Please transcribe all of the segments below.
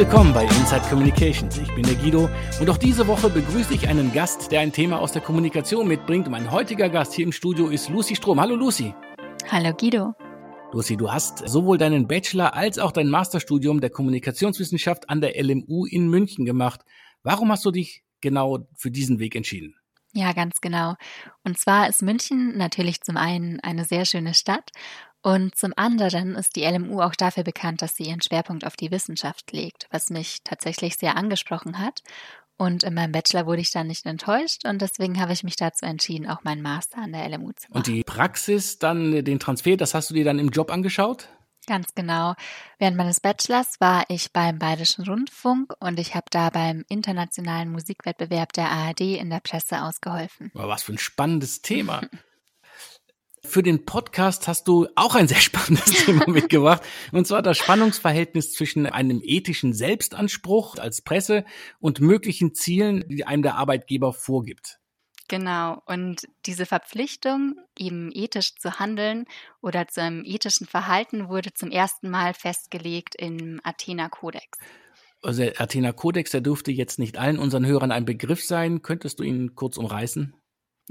willkommen bei Inside Communications. Ich bin der Guido und auch diese Woche begrüße ich einen Gast, der ein Thema aus der Kommunikation mitbringt. Mein heutiger Gast hier im Studio ist Lucy Strom. Hallo Lucy. Hallo Guido. Lucy, du hast sowohl deinen Bachelor als auch dein Masterstudium der Kommunikationswissenschaft an der LMU in München gemacht. Warum hast du dich genau für diesen Weg entschieden? Ja, ganz genau. Und zwar ist München natürlich zum einen eine sehr schöne Stadt und zum anderen ist die LMU auch dafür bekannt, dass sie ihren Schwerpunkt auf die Wissenschaft legt, was mich tatsächlich sehr angesprochen hat. Und in meinem Bachelor wurde ich dann nicht enttäuscht und deswegen habe ich mich dazu entschieden, auch meinen Master an der LMU zu machen. Und die Praxis, dann den Transfer, das hast du dir dann im Job angeschaut? Ganz genau. Während meines Bachelors war ich beim Bayerischen Rundfunk und ich habe da beim internationalen Musikwettbewerb der ARD in der Presse ausgeholfen. Was für ein spannendes Thema. Für den Podcast hast du auch ein sehr spannendes Thema mitgebracht, und zwar das Spannungsverhältnis zwischen einem ethischen Selbstanspruch als Presse und möglichen Zielen, die einem der Arbeitgeber vorgibt. Genau. Und diese Verpflichtung, eben ethisch zu handeln oder zu einem ethischen Verhalten, wurde zum ersten Mal festgelegt im Athena Kodex. Also der Athena Kodex, der dürfte jetzt nicht allen unseren Hörern ein Begriff sein. Könntest du ihn kurz umreißen?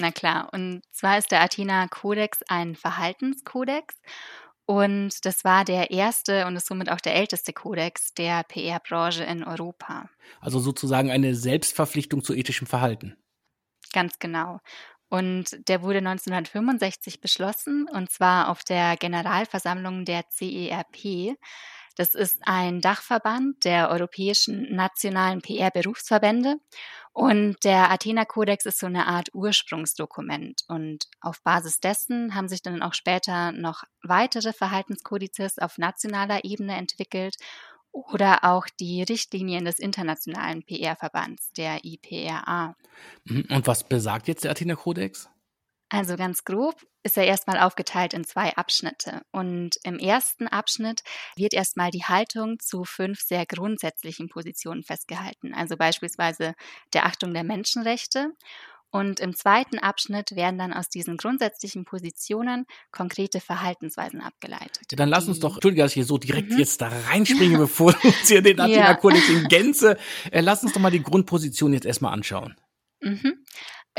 Na klar, und zwar ist der Athena Kodex ein Verhaltenskodex und das war der erste und ist somit auch der älteste Kodex der PR-Branche in Europa. Also sozusagen eine Selbstverpflichtung zu ethischem Verhalten. Ganz genau. Und der wurde 1965 beschlossen und zwar auf der Generalversammlung der CERP. Das ist ein Dachverband der europäischen nationalen PR-Berufsverbände und der Athena-Kodex ist so eine Art Ursprungsdokument. Und auf Basis dessen haben sich dann auch später noch weitere Verhaltenskodizes auf nationaler Ebene entwickelt oder auch die Richtlinien des internationalen PR-Verbands, der IPRA. Mhm. Und was besagt jetzt der Athena-Kodex? Also ganz grob ist er erstmal aufgeteilt in zwei Abschnitte. Und im ersten Abschnitt wird erstmal die Haltung zu fünf sehr grundsätzlichen Positionen festgehalten. Also beispielsweise der Achtung der Menschenrechte. Und im zweiten Abschnitt werden dann aus diesen grundsätzlichen Positionen konkrete Verhaltensweisen abgeleitet. Ja, dann lass uns doch, Entschuldige, dass ich hier so direkt mhm. jetzt da reinspringe, bevor du uns hier den Athena-Kodex ja. in Gänze, äh, lass uns doch mal die Grundposition jetzt erstmal anschauen. Mhm.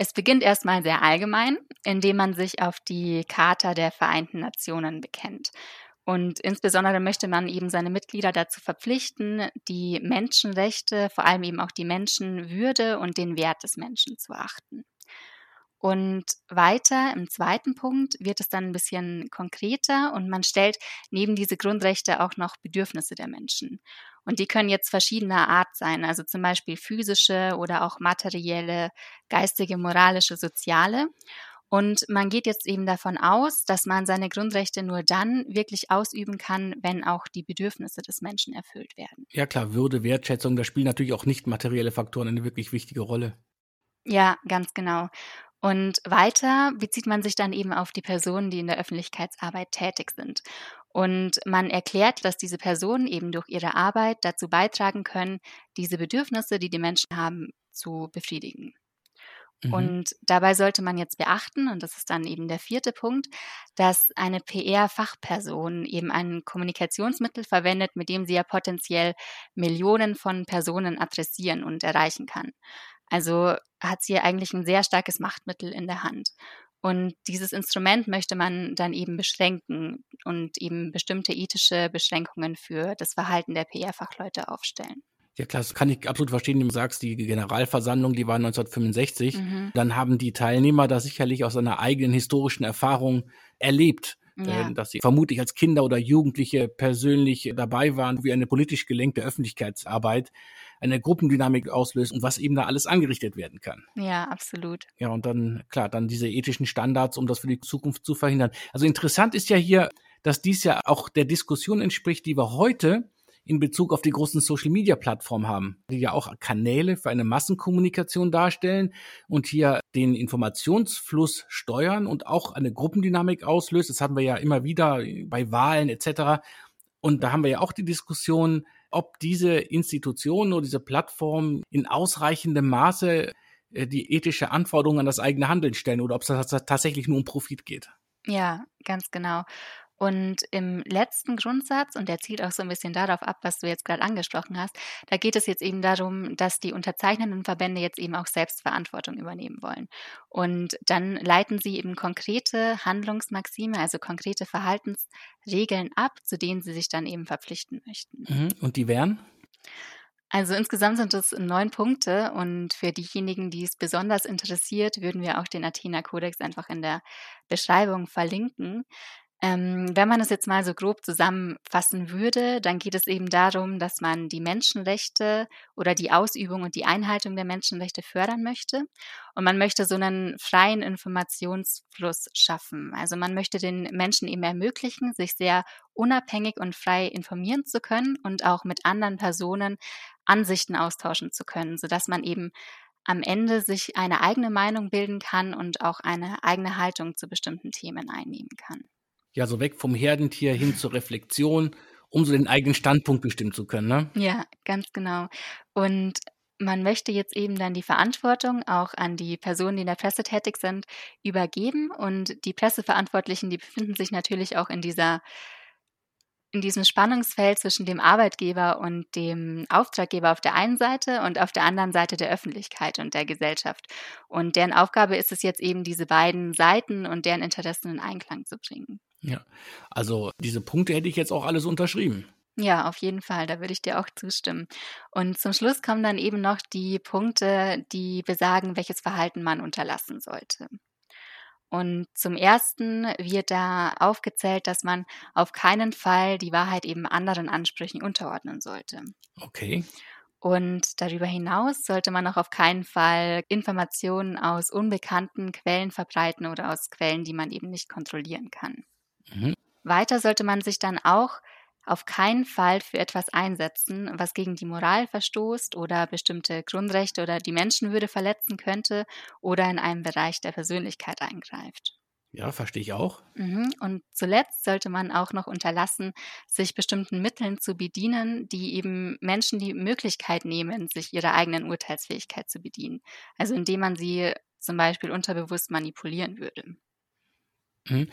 Es beginnt erstmal sehr allgemein, indem man sich auf die Charta der Vereinten Nationen bekennt. Und insbesondere möchte man eben seine Mitglieder dazu verpflichten, die Menschenrechte, vor allem eben auch die Menschenwürde und den Wert des Menschen zu achten. Und weiter im zweiten Punkt wird es dann ein bisschen konkreter und man stellt neben diese Grundrechte auch noch Bedürfnisse der Menschen. Und die können jetzt verschiedener Art sein, also zum Beispiel physische oder auch materielle, geistige, moralische, soziale. Und man geht jetzt eben davon aus, dass man seine Grundrechte nur dann wirklich ausüben kann, wenn auch die Bedürfnisse des Menschen erfüllt werden. Ja klar, Würde, Wertschätzung, da spielen natürlich auch nicht materielle Faktoren eine wirklich wichtige Rolle. Ja, ganz genau. Und weiter bezieht man sich dann eben auf die Personen, die in der Öffentlichkeitsarbeit tätig sind. Und man erklärt, dass diese Personen eben durch ihre Arbeit dazu beitragen können, diese Bedürfnisse, die die Menschen haben, zu befriedigen. Mhm. Und dabei sollte man jetzt beachten, und das ist dann eben der vierte Punkt, dass eine PR-Fachperson eben ein Kommunikationsmittel verwendet, mit dem sie ja potenziell Millionen von Personen adressieren und erreichen kann. Also hat sie eigentlich ein sehr starkes Machtmittel in der Hand. Und dieses Instrument möchte man dann eben beschränken und eben bestimmte ethische Beschränkungen für das Verhalten der PR-Fachleute aufstellen. Ja klar, das kann ich absolut verstehen, wenn du sagst, die Generalversammlung, die war 1965. Mhm. Dann haben die Teilnehmer da sicherlich aus einer eigenen historischen Erfahrung erlebt, ja. äh, dass sie vermutlich als Kinder oder Jugendliche persönlich dabei waren, wie eine politisch gelenkte Öffentlichkeitsarbeit eine Gruppendynamik auslöst und was eben da alles angerichtet werden kann. Ja, absolut. Ja, und dann, klar, dann diese ethischen Standards, um das für die Zukunft zu verhindern. Also interessant ist ja hier, dass dies ja auch der Diskussion entspricht, die wir heute in Bezug auf die großen Social-Media-Plattformen haben, die ja auch Kanäle für eine Massenkommunikation darstellen und hier den Informationsfluss steuern und auch eine Gruppendynamik auslöst. Das haben wir ja immer wieder bei Wahlen etc. Und da haben wir ja auch die Diskussion, ob diese Institutionen oder diese Plattformen in ausreichendem Maße äh, die ethische Anforderungen an das eigene Handeln stellen oder ob es tatsächlich nur um Profit geht. Ja, ganz genau. Und im letzten Grundsatz, und der zielt auch so ein bisschen darauf ab, was du jetzt gerade angesprochen hast, da geht es jetzt eben darum, dass die unterzeichnenden Verbände jetzt eben auch Selbstverantwortung übernehmen wollen. Und dann leiten sie eben konkrete Handlungsmaxime, also konkrete Verhaltensregeln ab, zu denen sie sich dann eben verpflichten möchten. Mhm. Und die wären? Also insgesamt sind es neun Punkte und für diejenigen, die es besonders interessiert, würden wir auch den Athena-Kodex einfach in der Beschreibung verlinken. Ähm, wenn man es jetzt mal so grob zusammenfassen würde, dann geht es eben darum, dass man die Menschenrechte oder die Ausübung und die Einhaltung der Menschenrechte fördern möchte. Und man möchte so einen freien Informationsfluss schaffen. Also man möchte den Menschen eben ermöglichen, sich sehr unabhängig und frei informieren zu können und auch mit anderen Personen Ansichten austauschen zu können, sodass man eben am Ende sich eine eigene Meinung bilden kann und auch eine eigene Haltung zu bestimmten Themen einnehmen kann. Ja, so weg vom Herdentier hin zur Reflexion, um so den eigenen Standpunkt bestimmen zu können, ne? Ja, ganz genau. Und man möchte jetzt eben dann die Verantwortung auch an die Personen, die in der Presse tätig sind, übergeben. Und die Presseverantwortlichen, die befinden sich natürlich auch in dieser in diesem Spannungsfeld zwischen dem Arbeitgeber und dem Auftraggeber auf der einen Seite und auf der anderen Seite der Öffentlichkeit und der Gesellschaft. Und deren Aufgabe ist es jetzt eben, diese beiden Seiten und deren Interessen in Einklang zu bringen. Ja, also diese Punkte hätte ich jetzt auch alles unterschrieben. Ja, auf jeden Fall, da würde ich dir auch zustimmen. Und zum Schluss kommen dann eben noch die Punkte, die besagen, welches Verhalten man unterlassen sollte. Und zum Ersten wird da aufgezählt, dass man auf keinen Fall die Wahrheit eben anderen Ansprüchen unterordnen sollte. Okay. Und darüber hinaus sollte man auch auf keinen Fall Informationen aus unbekannten Quellen verbreiten oder aus Quellen, die man eben nicht kontrollieren kann. Mhm. Weiter sollte man sich dann auch auf keinen Fall für etwas einsetzen, was gegen die Moral verstoßt oder bestimmte Grundrechte oder die Menschenwürde verletzen könnte oder in einem Bereich der Persönlichkeit eingreift. Ja, verstehe ich auch. Mhm. Und zuletzt sollte man auch noch unterlassen, sich bestimmten Mitteln zu bedienen, die eben Menschen die Möglichkeit nehmen, sich ihrer eigenen Urteilsfähigkeit zu bedienen. Also indem man sie zum Beispiel unterbewusst manipulieren würde. Mhm.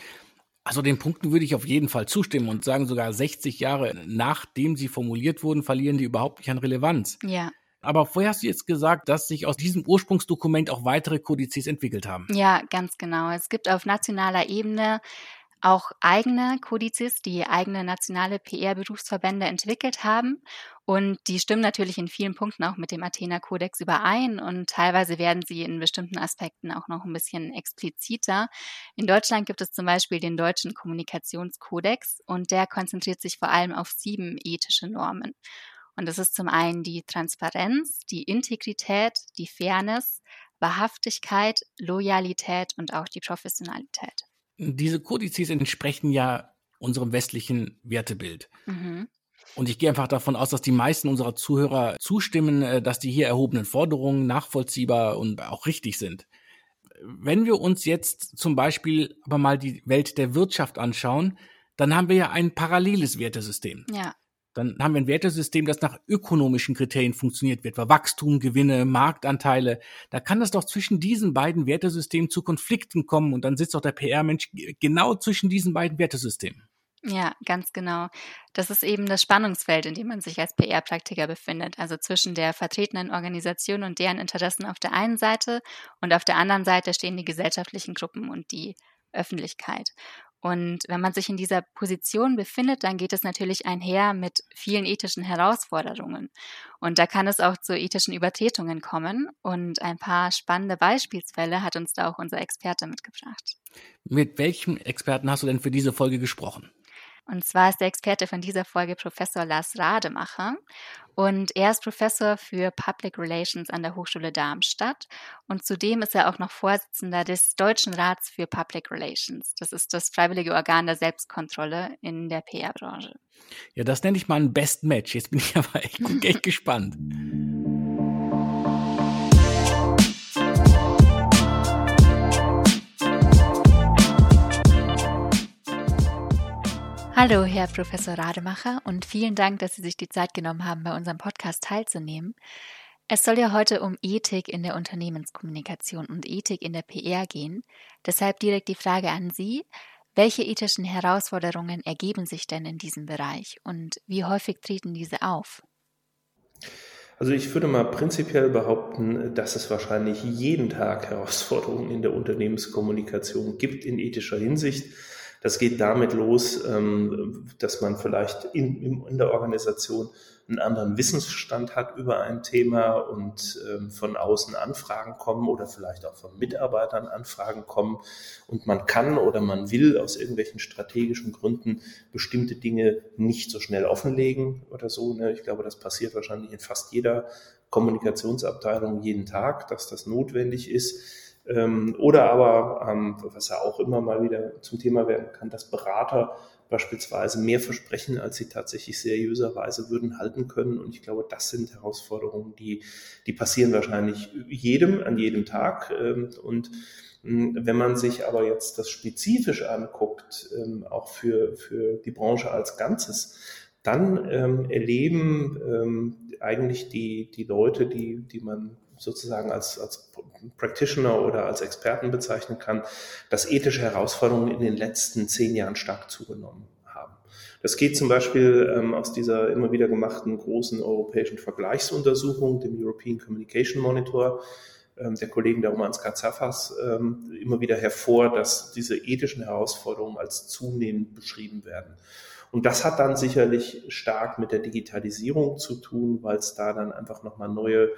Also den Punkten würde ich auf jeden Fall zustimmen und sagen, sogar 60 Jahre nachdem sie formuliert wurden, verlieren die überhaupt nicht an Relevanz. Ja. Aber vorher hast du jetzt gesagt, dass sich aus diesem Ursprungsdokument auch weitere Kodizes entwickelt haben. Ja, ganz genau. Es gibt auf nationaler Ebene auch eigene Kodizes, die eigene nationale PR-Berufsverbände entwickelt haben. Und die stimmen natürlich in vielen Punkten auch mit dem Athena-Kodex überein und teilweise werden sie in bestimmten Aspekten auch noch ein bisschen expliziter. In Deutschland gibt es zum Beispiel den Deutschen Kommunikationskodex und der konzentriert sich vor allem auf sieben ethische Normen. Und das ist zum einen die Transparenz, die Integrität, die Fairness, Wahrhaftigkeit, Loyalität und auch die Professionalität. Diese Kodizes entsprechen ja unserem westlichen Wertebild. Mhm. Und ich gehe einfach davon aus, dass die meisten unserer Zuhörer zustimmen, äh, dass die hier erhobenen Forderungen nachvollziehbar und auch richtig sind. Wenn wir uns jetzt zum Beispiel aber mal die Welt der Wirtschaft anschauen, dann haben wir ja ein paralleles Wertesystem. Ja. Dann haben wir ein Wertesystem, das nach ökonomischen Kriterien funktioniert wird, weil Wachstum, Gewinne, Marktanteile. Da kann es doch zwischen diesen beiden Wertesystemen zu Konflikten kommen und dann sitzt doch der PR-Mensch genau zwischen diesen beiden Wertesystemen. Ja, ganz genau. Das ist eben das Spannungsfeld, in dem man sich als PR-Praktiker befindet. Also zwischen der vertretenen Organisation und deren Interessen auf der einen Seite und auf der anderen Seite stehen die gesellschaftlichen Gruppen und die Öffentlichkeit. Und wenn man sich in dieser Position befindet, dann geht es natürlich einher mit vielen ethischen Herausforderungen. Und da kann es auch zu ethischen Übertretungen kommen. Und ein paar spannende Beispielsfälle hat uns da auch unser Experte mitgebracht. Mit welchem Experten hast du denn für diese Folge gesprochen? Und zwar ist der Experte von dieser Folge Professor Lars Rademacher. Und er ist Professor für Public Relations an der Hochschule Darmstadt. Und zudem ist er auch noch Vorsitzender des Deutschen Rats für Public Relations. Das ist das freiwillige Organ der Selbstkontrolle in der PR-Branche. Ja, das nenne ich mal ein Best Match. Jetzt bin ich aber echt, echt gespannt. Hallo, Herr Professor Rademacher, und vielen Dank, dass Sie sich die Zeit genommen haben, bei unserem Podcast teilzunehmen. Es soll ja heute um Ethik in der Unternehmenskommunikation und Ethik in der PR gehen. Deshalb direkt die Frage an Sie. Welche ethischen Herausforderungen ergeben sich denn in diesem Bereich und wie häufig treten diese auf? Also ich würde mal prinzipiell behaupten, dass es wahrscheinlich jeden Tag Herausforderungen in der Unternehmenskommunikation gibt in ethischer Hinsicht. Das geht damit los, ähm, dass man vielleicht in, in der Organisation einen anderen Wissensstand hat über ein Thema und ähm, von außen Anfragen kommen oder vielleicht auch von Mitarbeitern Anfragen kommen und man kann oder man will aus irgendwelchen strategischen Gründen bestimmte Dinge nicht so schnell offenlegen oder so. Ne? Ich glaube, das passiert wahrscheinlich in fast jeder Kommunikationsabteilung jeden Tag, dass das notwendig ist. Ähm, oder aber, ähm, was ja auch immer mal wieder zum Thema werden kann, dass Berater beispielsweise mehr versprechen, als sie tatsächlich seriöserweise würden halten können. Und ich glaube, das sind Herausforderungen, die, die passieren wahrscheinlich jedem an jedem Tag. Ähm, und hm, wenn man sich aber jetzt das spezifisch anguckt, ähm, auch für, für die Branche als Ganzes, dann ähm, erleben eigentlich die, die Leute, die, die man sozusagen als, als Practitioner oder als Experten bezeichnen kann, dass ethische Herausforderungen in den letzten zehn Jahren stark zugenommen haben. Das geht zum Beispiel ähm, aus dieser immer wieder gemachten großen europäischen Vergleichsuntersuchung, dem European Communication Monitor, ähm, der Kollegen der Romans Katsafas, ähm, immer wieder hervor, dass diese ethischen Herausforderungen als zunehmend beschrieben werden. Und das hat dann sicherlich stark mit der Digitalisierung zu tun, weil es da dann einfach nochmal neue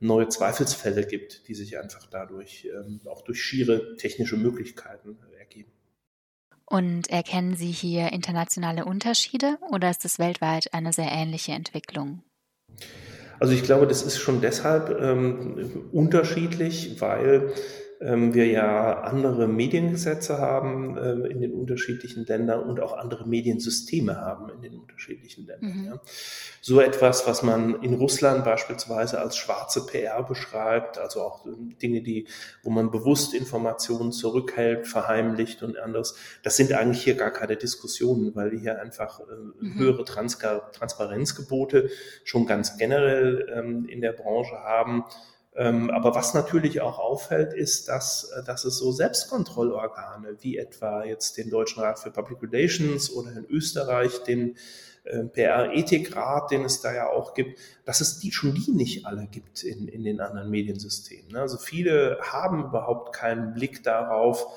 neue Zweifelsfälle gibt, die sich einfach dadurch ähm, auch durch schiere technische Möglichkeiten ergeben. Und erkennen Sie hier internationale Unterschiede oder ist es weltweit eine sehr ähnliche Entwicklung? Also ich glaube, das ist schon deshalb ähm, unterschiedlich, weil wir ja andere Mediengesetze haben äh, in den unterschiedlichen Ländern und auch andere Mediensysteme haben in den unterschiedlichen Ländern. Mhm. So etwas, was man in Russland beispielsweise als schwarze PR beschreibt, also auch Dinge, die, wo man bewusst Informationen zurückhält, verheimlicht und anderes, das sind eigentlich hier gar keine Diskussionen, weil wir hier einfach mhm. höhere Trans Transparenzgebote schon ganz generell ähm, in der Branche haben ähm, aber was natürlich auch auffällt, ist, dass, äh, dass es so Selbstkontrollorgane wie etwa jetzt den Deutschen Rat für Public Relations oder in Österreich den äh, PR-Ethikrat, den es da ja auch gibt, dass es die schon die nicht alle gibt in, in den anderen Mediensystemen. Ne? Also viele haben überhaupt keinen Blick darauf, ähm,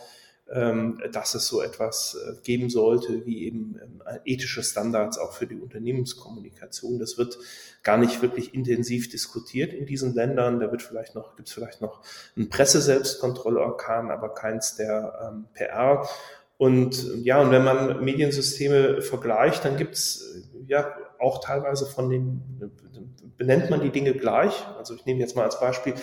dass es so etwas äh, geben sollte wie eben ähm, ethische Standards auch für die Unternehmenskommunikation. Das wird gar nicht wirklich intensiv diskutiert in diesen Ländern. Da wird vielleicht noch, gibt es vielleicht noch ein Presseselbstkontrollorgan, aber keins der ähm, PR. Und ja, und wenn man Mediensysteme vergleicht, dann gibt es äh, ja auch teilweise von den, benennt man die Dinge gleich. Also ich nehme jetzt mal als Beispiel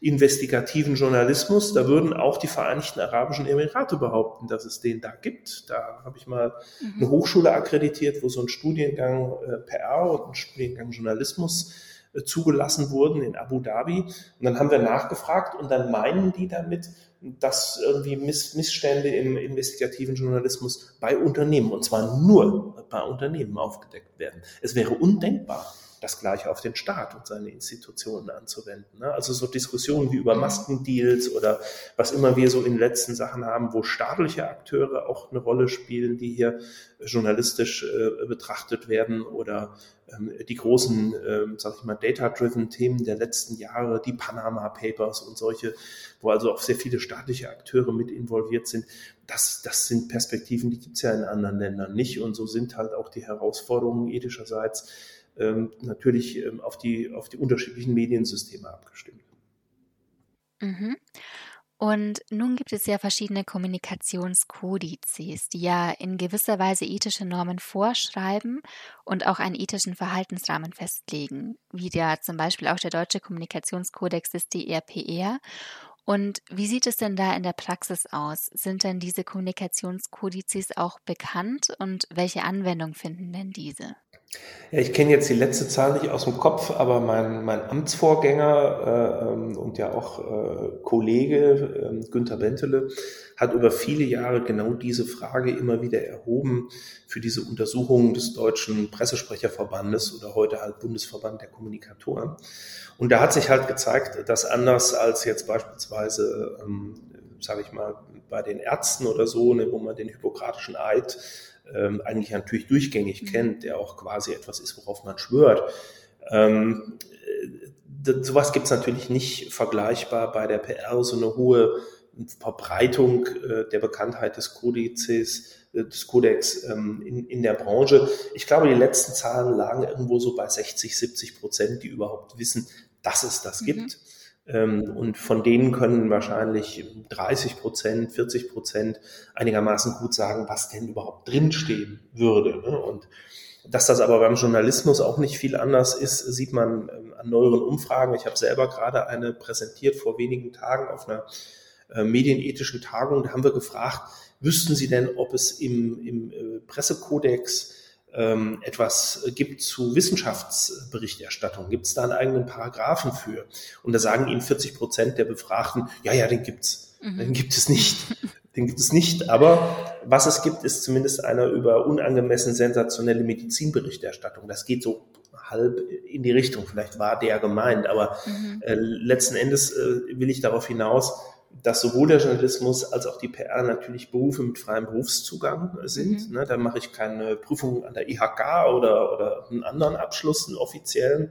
investigativen Journalismus. Da würden auch die Vereinigten Arabischen Emirate behaupten, dass es den da gibt. Da habe ich mal mhm. eine Hochschule akkreditiert, wo so ein Studiengang äh, PR und ein Studiengang Journalismus äh, zugelassen wurden in Abu Dhabi. Und dann haben wir nachgefragt und dann meinen die damit, dass irgendwie Miss Missstände im investigativen Journalismus bei Unternehmen, und zwar nur bei Unternehmen aufgedeckt werden. Es wäre undenkbar, das Gleiche auf den Staat und seine Institutionen anzuwenden. Ne? Also so Diskussionen wie über mhm. Maskendeals oder was immer wir so in letzten Sachen haben, wo staatliche Akteure auch eine Rolle spielen, die hier journalistisch äh, betrachtet werden oder ähm, die großen, ähm, sag ich mal, data-driven Themen der letzten Jahre, die Panama Papers und solche, wo also auch sehr viele staatliche Akteure mit involviert sind. Das, das sind Perspektiven, die gibt's ja in anderen Ländern nicht. Und so sind halt auch die Herausforderungen ethischerseits ähm, natürlich ähm, auf, die, auf die unterschiedlichen Mediensysteme abgestimmt. Mhm. Und nun gibt es ja verschiedene Kommunikationskodizes, die ja in gewisser Weise ethische Normen vorschreiben und auch einen ethischen Verhaltensrahmen festlegen, wie ja zum Beispiel auch der Deutsche Kommunikationskodex des DRPR. Und wie sieht es denn da in der Praxis aus? Sind denn diese Kommunikationskodizes auch bekannt und welche Anwendung finden denn diese? Ja, ich kenne jetzt die letzte Zahl nicht aus dem Kopf, aber mein, mein Amtsvorgänger äh, ähm, und ja auch äh, Kollege äh, Günther Bentele hat über viele Jahre genau diese Frage immer wieder erhoben für diese Untersuchungen des Deutschen Pressesprecherverbandes oder heute halt Bundesverband der Kommunikatoren. Und da hat sich halt gezeigt, dass anders als jetzt beispielsweise ähm, sage ich mal, bei den Ärzten oder so, ne, wo man den hippokratischen Eid ähm, eigentlich natürlich durchgängig mhm. kennt, der auch quasi etwas ist, worauf man schwört. Ähm, äh, sowas gibt es natürlich nicht vergleichbar bei der PR, so eine hohe Verbreitung äh, der Bekanntheit des Kodizes, äh, des Kodex ähm, in, in der Branche. Ich glaube, die letzten Zahlen lagen irgendwo so bei 60, 70 Prozent, die überhaupt wissen, dass es das mhm. gibt. Ähm, und von denen können wahrscheinlich 30 Prozent, 40 Prozent einigermaßen gut sagen, was denn überhaupt drinstehen würde. Ne? Und dass das aber beim Journalismus auch nicht viel anders ist, sieht man ähm, an neueren Umfragen. Ich habe selber gerade eine präsentiert vor wenigen Tagen auf einer äh, medienethischen Tagung. Da haben wir gefragt, wüssten Sie denn, ob es im, im äh, Pressekodex ähm, etwas gibt zu Wissenschaftsberichterstattung? Gibt es da einen eigenen Paragraphen für? Und da sagen Ihnen 40 Prozent der Befragten, ja, ja, den gibt's. Mhm. Den gibt es nicht. Den gibt es nicht. Aber was es gibt, ist zumindest einer über unangemessen sensationelle Medizinberichterstattung. Das geht so halb in die Richtung. Vielleicht war der gemeint, aber mhm. äh, letzten Endes äh, will ich darauf hinaus, dass sowohl der Journalismus als auch die PR natürlich Berufe mit freiem Berufszugang sind. Mhm. Ne, da mache ich keine Prüfung an der IHK oder, oder einen anderen Abschluss, einen offiziellen,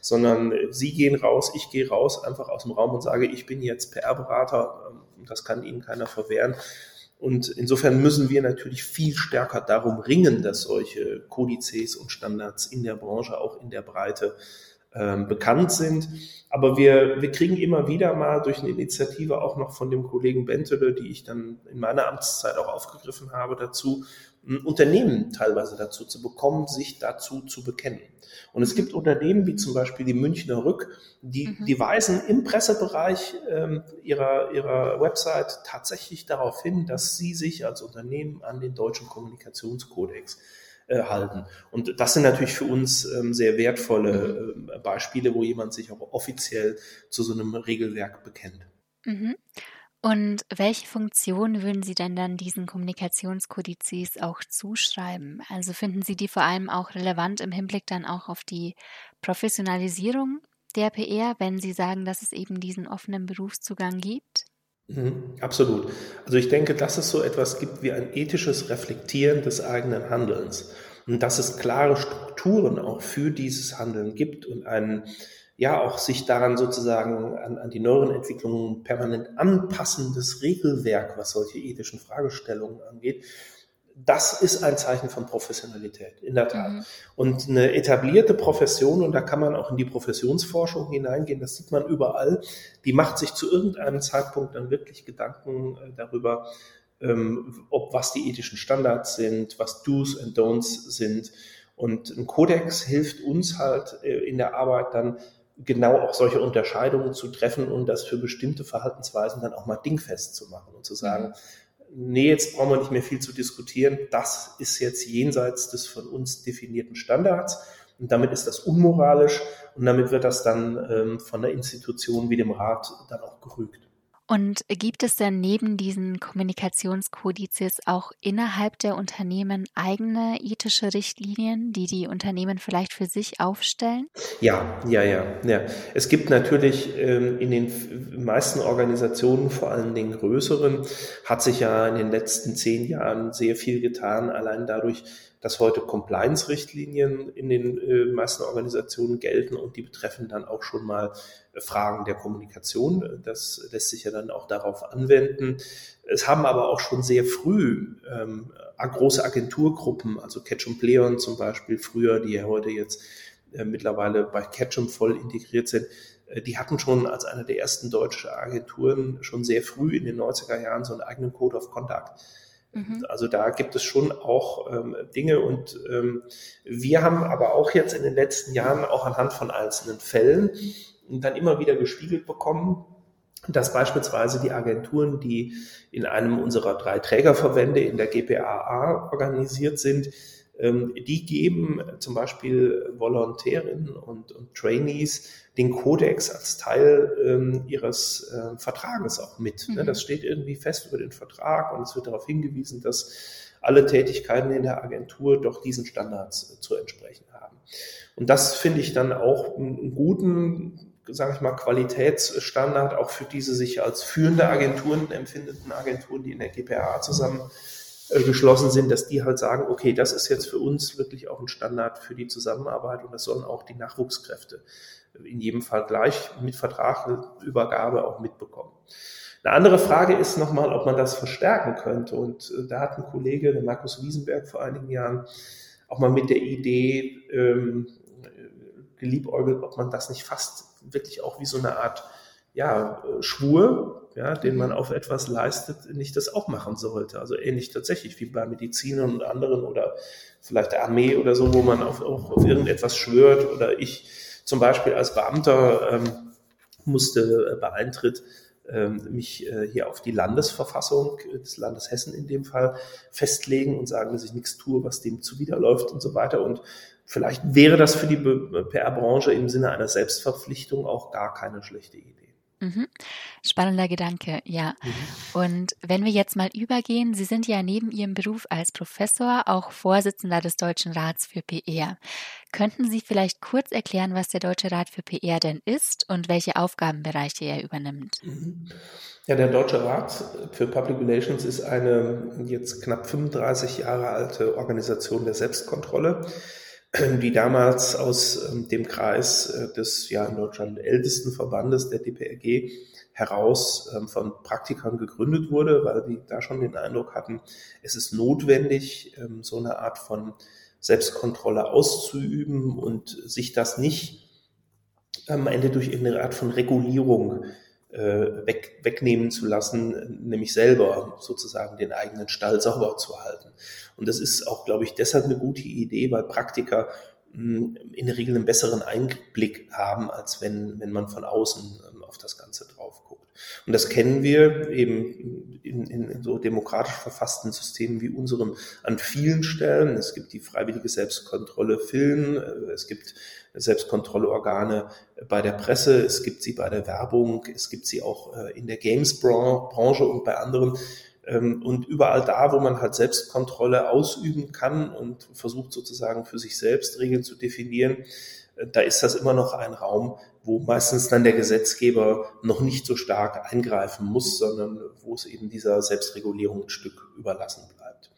sondern Sie gehen raus, ich gehe raus, einfach aus dem Raum und sage, ich bin jetzt PR-Berater. Ähm, das kann Ihnen keiner verwehren. Und insofern müssen wir natürlich viel stärker darum ringen, dass solche Kodizes und Standards in der Branche, auch in der Breite, ähm, bekannt sind. Aber wir, wir kriegen immer wieder mal durch eine Initiative auch noch von dem Kollegen Bentele, die ich dann in meiner Amtszeit auch aufgegriffen habe, dazu, Unternehmen teilweise dazu zu bekommen, sich dazu zu bekennen. Und es gibt Unternehmen wie zum Beispiel die Münchner Rück, die, mhm. die weisen im Pressebereich ähm, ihrer, ihrer Website tatsächlich darauf hin, dass sie sich als Unternehmen an den deutschen Kommunikationskodex äh, halten. Und das sind natürlich für uns ähm, sehr wertvolle äh, Beispiele, wo jemand sich auch offiziell zu so einem Regelwerk bekennt. Mhm. Und welche Funktion würden Sie denn dann diesen Kommunikationskodizes auch zuschreiben? Also finden Sie die vor allem auch relevant im Hinblick dann auch auf die Professionalisierung der PR, wenn Sie sagen, dass es eben diesen offenen Berufszugang gibt? Mhm, absolut. Also ich denke, dass es so etwas gibt wie ein ethisches Reflektieren des eigenen Handelns und dass es klare Strukturen auch für dieses Handeln gibt und ein ja auch sich daran sozusagen an, an die neueren Entwicklungen permanent anpassendes Regelwerk, was solche ethischen Fragestellungen angeht, das ist ein Zeichen von Professionalität, in der Tat. Mhm. Und eine etablierte Profession, und da kann man auch in die Professionsforschung hineingehen, das sieht man überall, die macht sich zu irgendeinem Zeitpunkt dann wirklich Gedanken äh, darüber, ähm, ob was die ethischen Standards sind, was Do's and Don'ts sind. Und ein Kodex hilft uns halt äh, in der Arbeit dann genau auch solche Unterscheidungen zu treffen und das für bestimmte Verhaltensweisen dann auch mal dingfest zu machen und zu sagen, mhm nee, jetzt brauchen wir nicht mehr viel zu diskutieren. Das ist jetzt jenseits des von uns definierten Standards. Und damit ist das unmoralisch und damit wird das dann ähm, von der Institution wie dem Rat dann auch gerügt. Und gibt es denn neben diesen Kommunikationskodizes auch innerhalb der Unternehmen eigene ethische Richtlinien, die die Unternehmen vielleicht für sich aufstellen? Ja, ja, ja. ja. Es gibt natürlich ähm, in den meisten Organisationen, vor allem den größeren, hat sich ja in den letzten zehn Jahren sehr viel getan, allein dadurch, dass heute Compliance-Richtlinien in den äh, meisten Organisationen gelten und die betreffen dann auch schon mal äh, Fragen der Kommunikation. Das lässt sich ja dann auch darauf anwenden. Es haben aber auch schon sehr früh ähm, große Agenturgruppen, also Ketchum Pleon zum Beispiel früher, die ja heute jetzt äh, mittlerweile bei Ketchum voll integriert sind, äh, die hatten schon als eine der ersten deutschen Agenturen schon sehr früh in den 90er Jahren so einen eigenen Code of Conduct Mhm. Also da gibt es schon auch ähm, Dinge und ähm, wir haben aber auch jetzt in den letzten Jahren auch anhand von einzelnen Fällen dann immer wieder gespiegelt bekommen, dass beispielsweise die Agenturen, die in einem unserer drei Trägerverbände in der GPAA organisiert sind, die geben zum Beispiel Volontärinnen und, und Trainees den Kodex als Teil ähm, ihres äh, Vertrages auch mit. Ne? Mhm. Das steht irgendwie fest über den Vertrag und es wird darauf hingewiesen, dass alle Tätigkeiten in der Agentur doch diesen Standards äh, zu entsprechen haben. Und das finde ich dann auch einen guten sage ich mal, Qualitätsstandard auch für diese sich als führende Agenturen empfindenden Agenturen, die in der GPA zusammen geschlossen sind, dass die halt sagen, okay, das ist jetzt für uns wirklich auch ein Standard für die Zusammenarbeit und das sollen auch die Nachwuchskräfte in jedem Fall gleich mit Vertragübergabe auch mitbekommen. Eine andere Frage ist nochmal, ob man das verstärken könnte. Und äh, da hat ein Kollege, der Markus Wiesenberg, vor einigen Jahren auch mal mit der Idee ähm, geliebäugelt, ob man das nicht fast wirklich auch wie so eine Art ja, Schwur, ja, den man auf etwas leistet, nicht das auch machen sollte. Also ähnlich tatsächlich wie bei Medizinern und anderen oder vielleicht der Armee oder so, wo man auf, auch auf irgendetwas schwört. Oder ich zum Beispiel als Beamter ähm, musste äh, bei Eintritt ähm, mich äh, hier auf die Landesverfassung des Landes Hessen in dem Fall festlegen und sagen, dass ich nichts tue, was dem zuwiderläuft und so weiter. Und vielleicht wäre das für die PR-Branche im Sinne einer Selbstverpflichtung auch gar keine schlechte Idee. Mhm. Spannender Gedanke, ja. Mhm. Und wenn wir jetzt mal übergehen, Sie sind ja neben Ihrem Beruf als Professor auch Vorsitzender des Deutschen Rats für PR. Könnten Sie vielleicht kurz erklären, was der Deutsche Rat für PR denn ist und welche Aufgabenbereiche er übernimmt? Mhm. Ja, der Deutsche Rat für Public Relations ist eine jetzt knapp 35 Jahre alte Organisation der Selbstkontrolle die damals aus ähm, dem Kreis äh, des ja in Deutschland ältesten Verbandes der DPRG heraus ähm, von Praktikern gegründet wurde, weil die da schon den Eindruck hatten, es ist notwendig, ähm, so eine Art von Selbstkontrolle auszuüben und sich das nicht am Ende durch irgendeine Art von Regulierung weg, wegnehmen zu lassen, nämlich selber sozusagen den eigenen Stall sauber zu halten. Und das ist auch, glaube ich, deshalb eine gute Idee, weil Praktiker hm, in der Regel einen besseren Einblick haben, als wenn, wenn man von außen ähm, auf das Ganze drauf guckt. Und das kennen wir eben in, in so demokratisch verfassten Systemen wie unserem an vielen Stellen. Es gibt die freiwillige Selbstkontrolle Film, äh, es gibt Selbstkontrolleorgane bei der Presse, es gibt sie bei der Werbung, es gibt sie auch äh, in der Games-Branche und bei anderen. Ähm, und überall da, wo man halt Selbstkontrolle ausüben kann und versucht sozusagen für sich selbst Regeln zu definieren, da ist das immer noch ein Raum, wo meistens dann der Gesetzgeber noch nicht so stark eingreifen muss, sondern wo es eben dieser Selbstregulierung ein Stück überlassen bleibt.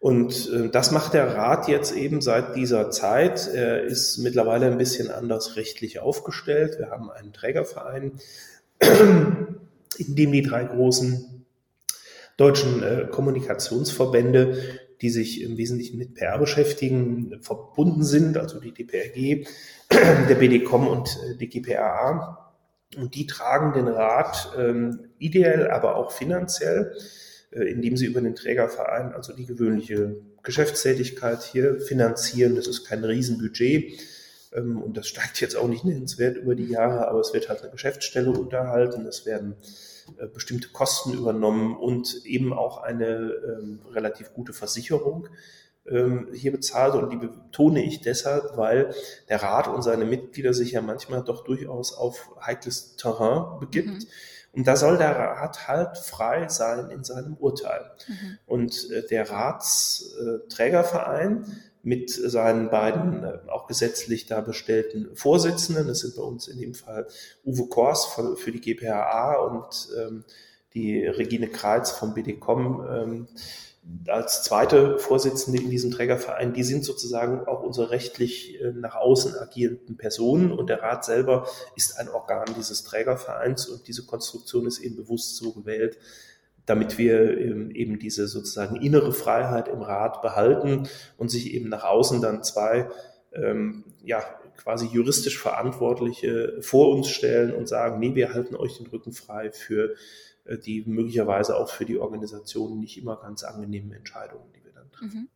Und äh, das macht der Rat jetzt eben seit dieser Zeit. Er ist mittlerweile ein bisschen anders rechtlich aufgestellt. Wir haben einen Trägerverein, in dem die drei großen deutschen äh, Kommunikationsverbände, die sich im Wesentlichen mit PR beschäftigen, verbunden sind, also die DPRG, der BDCom und äh, die GPAA. Und die tragen den Rat ähm, ideell, aber auch finanziell äh, indem sie über den Trägerverein also die gewöhnliche Geschäftstätigkeit hier finanzieren. Das ist kein Riesenbudget ähm, und das steigt jetzt auch nicht nennenswert über die Jahre, aber es wird halt eine Geschäftsstelle unterhalten, es werden bestimmte Kosten übernommen und eben auch eine ähm, relativ gute Versicherung ähm, hier bezahlt und die betone ich deshalb, weil der Rat und seine Mitglieder sich ja manchmal doch durchaus auf heikles Terrain begibt. Mhm und da soll der Rat halt frei sein in seinem Urteil. Mhm. Und äh, der Ratsträgerverein mit seinen beiden äh, auch gesetzlich da bestellten Vorsitzenden, das sind bei uns in dem Fall Uwe Kors für die GPHA und ähm, die Regine Kreitz vom BDCom, ähm, als zweite Vorsitzende in diesem Trägerverein, die sind sozusagen auch unsere rechtlich äh, nach außen agierenden Personen. Und der Rat selber ist ein Organ dieses Trägervereins. Und diese Konstruktion ist eben bewusst so gewählt, damit wir ähm, eben diese sozusagen innere Freiheit im Rat behalten und sich eben nach außen dann zwei ähm, ja quasi juristisch Verantwortliche vor uns stellen und sagen, nee, wir halten euch den Rücken frei für äh, die möglicherweise auch für die Organisation nicht immer ganz angenehmen Entscheidungen, die wir dann treffen. Mhm.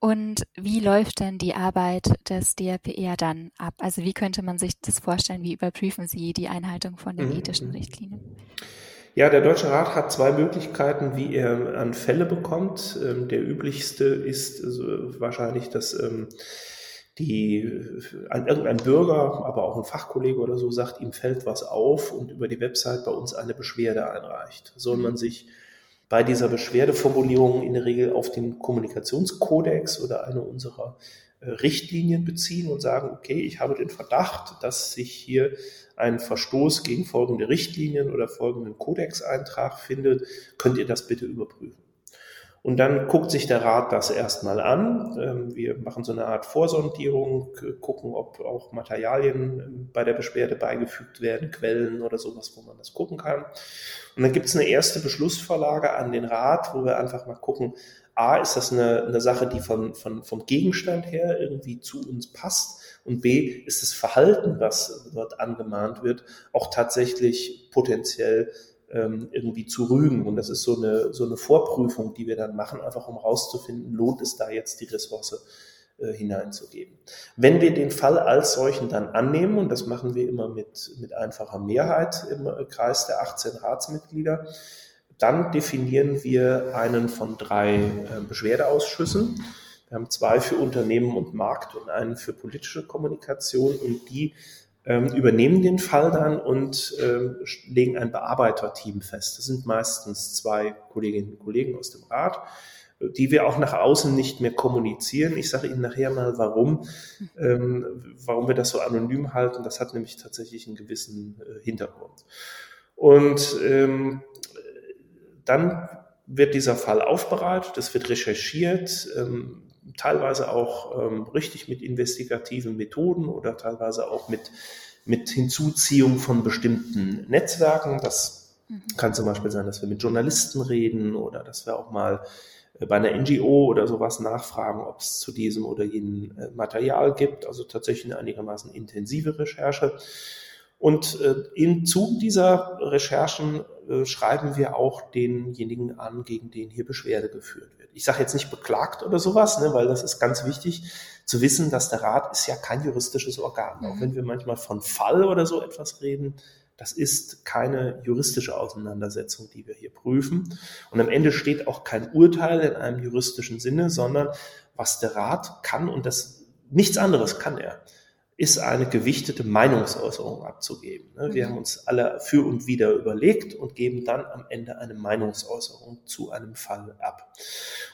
Und wie läuft denn die Arbeit des DRPR dann ab? Also wie könnte man sich das vorstellen? Wie überprüfen Sie die Einhaltung von den mhm. ethischen Richtlinien? Ja, der Deutsche Rat hat zwei Möglichkeiten, wie er an Fälle bekommt. Ähm, der üblichste ist also wahrscheinlich, dass ähm, die ein, irgendein Bürger, aber auch ein Fachkollege oder so sagt, ihm fällt was auf und über die Website bei uns eine Beschwerde einreicht. Soll man sich bei dieser Beschwerdeformulierung in der Regel auf den Kommunikationskodex oder eine unserer äh, Richtlinien beziehen und sagen, okay, ich habe den Verdacht, dass sich hier ein Verstoß gegen folgende Richtlinien oder folgenden Kodexeintrag findet, könnt ihr das bitte überprüfen. Und dann guckt sich der Rat das erstmal an. Ähm, wir machen so eine Art Vorsondierung, gucken, ob auch Materialien ähm, bei der Beschwerde beigefügt werden, Quellen oder sowas, wo man das gucken kann. Und dann gibt es eine erste Beschlussvorlage an den Rat, wo wir einfach mal gucken, A, ist das eine, eine Sache, die von, von, vom Gegenstand her irgendwie zu uns passt? Und B, ist das Verhalten, was dort angemahnt wird, auch tatsächlich potenziell ähm, irgendwie zu rügen. Und das ist so eine, so eine Vorprüfung, die wir dann machen, einfach um rauszufinden, lohnt es da jetzt die Ressource äh, hineinzugeben. Wenn wir den Fall als solchen dann annehmen, und das machen wir immer mit, mit einfacher Mehrheit im Kreis der 18 Ratsmitglieder, dann definieren wir einen von drei äh, Beschwerdeausschüssen. Wir haben zwei für Unternehmen und Markt und einen für politische Kommunikation und die ähm, übernehmen den Fall dann und ähm, legen ein Bearbeiterteam fest. Das sind meistens zwei Kolleginnen und Kollegen aus dem Rat, die wir auch nach außen nicht mehr kommunizieren. Ich sage Ihnen nachher mal, warum, ähm, warum wir das so anonym halten. Das hat nämlich tatsächlich einen gewissen äh, Hintergrund. Und ähm, dann wird dieser Fall aufbereitet, es wird recherchiert, ähm, teilweise auch ähm, richtig mit investigativen Methoden oder teilweise auch mit, mit Hinzuziehung von bestimmten Netzwerken. Das mhm. kann zum Beispiel sein, dass wir mit Journalisten reden oder dass wir auch mal äh, bei einer NGO oder sowas nachfragen, ob es zu diesem oder jenem äh, Material gibt. Also tatsächlich eine einigermaßen intensive Recherche. Und äh, im Zug dieser Recherchen äh, schreiben wir auch denjenigen an, gegen den hier Beschwerde geführt wird. Ich sage jetzt nicht beklagt oder sowas, ne, weil das ist ganz wichtig zu wissen, dass der Rat ist ja kein juristisches Organ. Mhm. Auch wenn wir manchmal von Fall oder so etwas reden, das ist keine juristische Auseinandersetzung, die wir hier prüfen. Und am Ende steht auch kein Urteil in einem juristischen Sinne, sondern was der Rat kann und das nichts anderes kann er ist eine gewichtete Meinungsäußerung abzugeben. Ne? Wir mhm. haben uns alle für und wider überlegt und geben dann am Ende eine Meinungsäußerung zu einem Fall ab.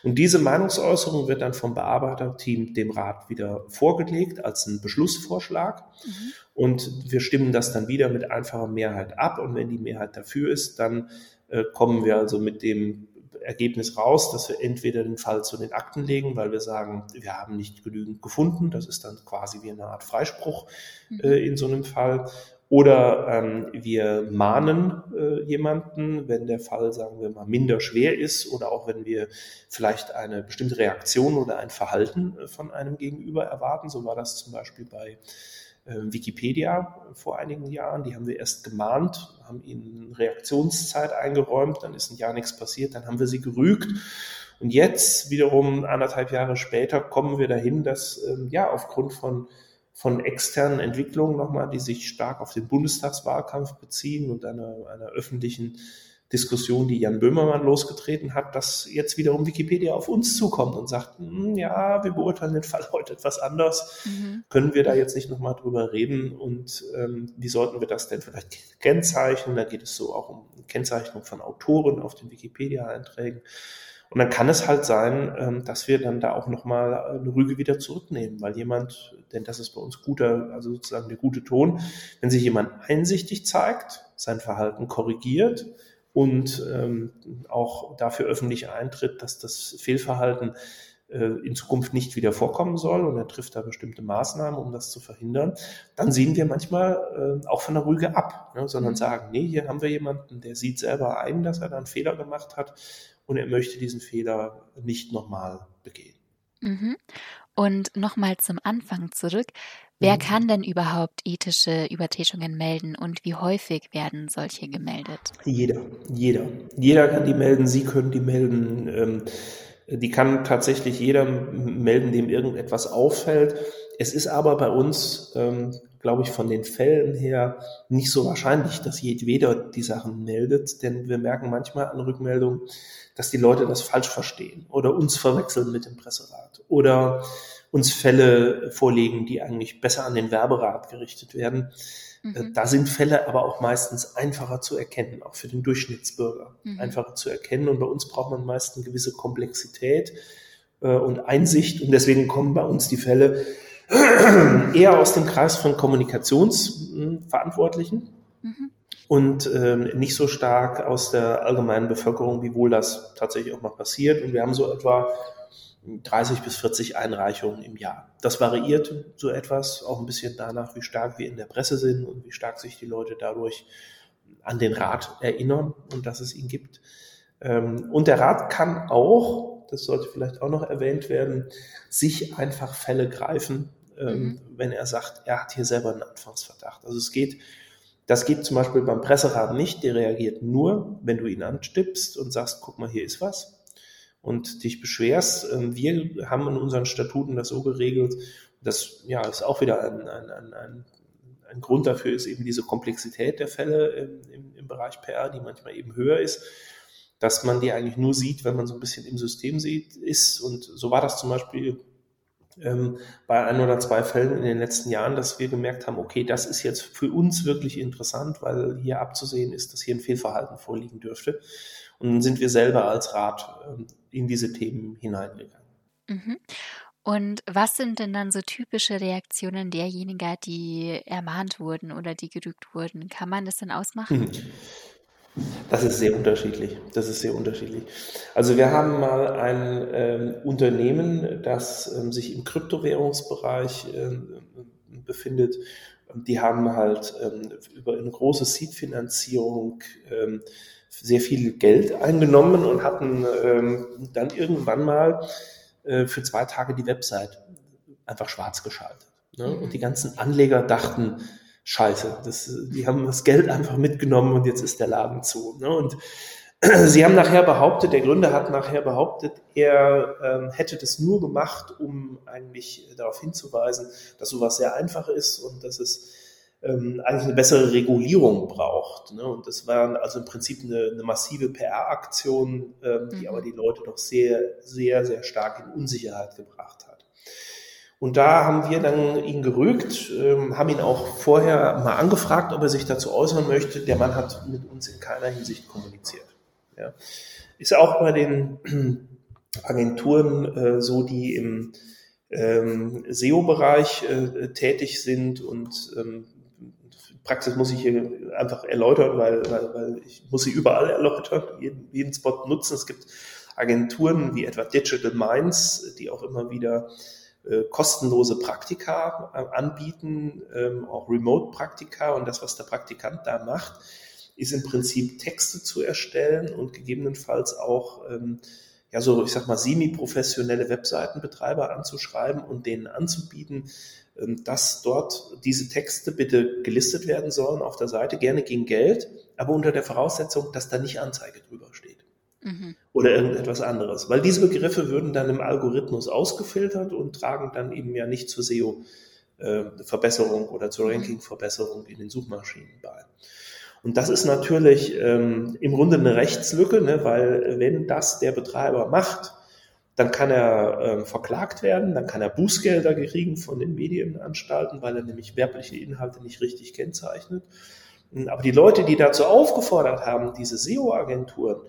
Und diese Meinungsäußerung wird dann vom Bearbeiterteam dem Rat wieder vorgelegt als ein Beschlussvorschlag. Mhm. Und wir stimmen das dann wieder mit einfacher Mehrheit ab. Und wenn die Mehrheit dafür ist, dann äh, kommen wir also mit dem Ergebnis raus, dass wir entweder den Fall zu den Akten legen, weil wir sagen, wir haben nicht genügend gefunden. Das ist dann quasi wie eine Art Freispruch mhm. äh, in so einem Fall. Oder ähm, wir mahnen äh, jemanden, wenn der Fall, sagen wir mal, minder schwer ist oder auch wenn wir vielleicht eine bestimmte Reaktion oder ein Verhalten äh, von einem Gegenüber erwarten. So war das zum Beispiel bei Wikipedia vor einigen Jahren. Die haben wir erst gemahnt, haben ihnen Reaktionszeit eingeräumt, dann ist ein Jahr nichts passiert, dann haben wir sie gerügt. Und jetzt, wiederum anderthalb Jahre später, kommen wir dahin, dass ähm, ja aufgrund von, von externen Entwicklungen nochmal, die sich stark auf den Bundestagswahlkampf beziehen und einer, einer öffentlichen Diskussion, die Jan Böhmermann losgetreten hat, dass jetzt wiederum Wikipedia auf uns zukommt und sagt, hm, ja, wir beurteilen den Fall heute etwas anders. Mhm. Können wir da jetzt nicht nochmal drüber reden und ähm, wie sollten wir das denn vielleicht kennzeichnen? Da geht es so auch um Kennzeichnung von Autoren auf den Wikipedia-Einträgen. Und dann kann es halt sein, ähm, dass wir dann da auch nochmal eine Rüge wieder zurücknehmen, weil jemand, denn das ist bei uns guter, also sozusagen der gute Ton, wenn sich jemand einsichtig zeigt, sein Verhalten korrigiert, und ähm, auch dafür öffentlich eintritt, dass das Fehlverhalten äh, in Zukunft nicht wieder vorkommen soll und er trifft da bestimmte Maßnahmen, um das zu verhindern, dann sehen wir manchmal äh, auch von der Rüge ab, ne, sondern mhm. sagen, nee, hier haben wir jemanden, der sieht selber ein, dass er da einen Fehler gemacht hat und er möchte diesen Fehler nicht nochmal begehen. Mhm. Und nochmal zum Anfang zurück. Wer mhm. kann denn überhaupt ethische Übertretungen melden und wie häufig werden solche gemeldet? Jeder, jeder. Jeder kann die melden, Sie können die melden. Ähm, die kann tatsächlich jeder melden, dem irgendetwas auffällt. Es ist aber bei uns, ähm, glaube ich, von den Fällen her nicht so wahrscheinlich, dass jeder die Sachen meldet, denn wir merken manchmal an Rückmeldungen, dass die Leute das falsch verstehen oder uns verwechseln mit dem Presserat oder uns Fälle vorlegen, die eigentlich besser an den Werberat gerichtet werden. Äh, mhm. Da sind Fälle aber auch meistens einfacher zu erkennen, auch für den Durchschnittsbürger. Mhm. Einfacher zu erkennen. Und bei uns braucht man meist eine gewisse Komplexität, äh, und Einsicht. Und deswegen kommen bei uns die Fälle eher aus dem Kreis von Kommunikationsverantwortlichen mhm. und äh, nicht so stark aus der allgemeinen Bevölkerung, wie wohl das tatsächlich auch mal passiert. Und wir haben so etwa 30 bis 40 Einreichungen im Jahr. Das variiert so etwas, auch ein bisschen danach, wie stark wir in der Presse sind und wie stark sich die Leute dadurch an den Rat erinnern und dass es ihn gibt. Ähm, und der Rat kann auch, das sollte vielleicht auch noch erwähnt werden, sich einfach Fälle greifen, ähm, mhm. wenn er sagt, er hat hier selber einen Anfangsverdacht. Also es geht, das geht zum Beispiel beim Presserat nicht, der reagiert nur, wenn du ihn anstippst und sagst, guck mal, hier ist was und dich beschwerst. Ähm, wir haben in unseren Statuten das so geregelt, das ja, ist auch wieder ein, ein, ein, ein ein Grund dafür ist eben diese Komplexität der Fälle im, im, im, Bereich PR, die manchmal eben höher ist, dass man die eigentlich nur sieht, wenn man so ein bisschen im System sieht, ist. Und so war das zum Beispiel ähm, bei ein oder zwei Fällen in den letzten Jahren, dass wir gemerkt haben, okay, das ist jetzt für uns wirklich interessant, weil hier abzusehen ist, dass hier ein Fehlverhalten vorliegen dürfte. Und dann sind wir selber als Rat ähm, in diese Themen hineingegangen. Mhm. Und was sind denn dann so typische Reaktionen derjenigen, die ermahnt wurden oder die gerügt wurden? Kann man das denn ausmachen? Das ist sehr unterschiedlich. Das ist sehr unterschiedlich. Also wir haben mal ein ähm, Unternehmen, das ähm, sich im Kryptowährungsbereich ähm, befindet. Die haben halt ähm, über eine große Seed-Finanzierung ähm, sehr viel Geld eingenommen und hatten ähm, dann irgendwann mal äh, für zwei Tage die Website einfach schwarz geschaltet. Ne? Und die mhm. ganzen Anleger dachten, scheiße, das, die haben das Geld einfach mitgenommen und jetzt ist der Laden zu. Ne? Und Sie haben nachher behauptet, der Gründer hat nachher behauptet, er ähm, hätte das nur gemacht, um eigentlich darauf hinzuweisen, dass sowas sehr einfach ist und dass es ähm, eigentlich eine bessere Regulierung braucht. Ne? Und das war also im Prinzip eine, eine massive PR-Aktion, ähm, die mhm. aber die Leute doch sehr, sehr, sehr stark in Unsicherheit gebracht hat. Und da haben wir dann ihn gerügt, ähm, haben ihn auch vorher mal angefragt, ob er sich dazu äußern möchte. Der Mann hat mit uns in keiner Hinsicht kommuniziert. Ja. Ist auch bei den Agenturen äh, so, die im ähm, SEO-Bereich äh, tätig sind und ähm, Praxis muss ich hier einfach erläutern, weil, weil, weil ich muss sie überall erläutern, jeden, jeden Spot nutzen. Es gibt Agenturen wie etwa Digital Minds, die auch immer wieder äh, kostenlose Praktika äh, anbieten, ähm, auch Remote-Praktika. Und das, was der Praktikant da macht, ist im Prinzip Texte zu erstellen und gegebenenfalls auch ähm, ja so, ich sag mal, semi-professionelle Webseitenbetreiber anzuschreiben und denen anzubieten, dass dort diese Texte bitte gelistet werden sollen auf der Seite, gerne gegen Geld, aber unter der Voraussetzung, dass da nicht Anzeige drüber steht. Mhm. Oder irgendetwas anderes. Weil diese Begriffe würden dann im Algorithmus ausgefiltert und tragen dann eben ja nicht zur SEO-Verbesserung oder zur mhm. Ranking-Verbesserung in den Suchmaschinen bei. Und das ist natürlich ähm, im Grunde eine Rechtslücke, ne, weil wenn das der Betreiber macht, dann kann er äh, verklagt werden, dann kann er Bußgelder kriegen von den Medienanstalten, weil er nämlich werbliche Inhalte nicht richtig kennzeichnet. Aber die Leute, die dazu aufgefordert haben, diese SEO-Agenturen,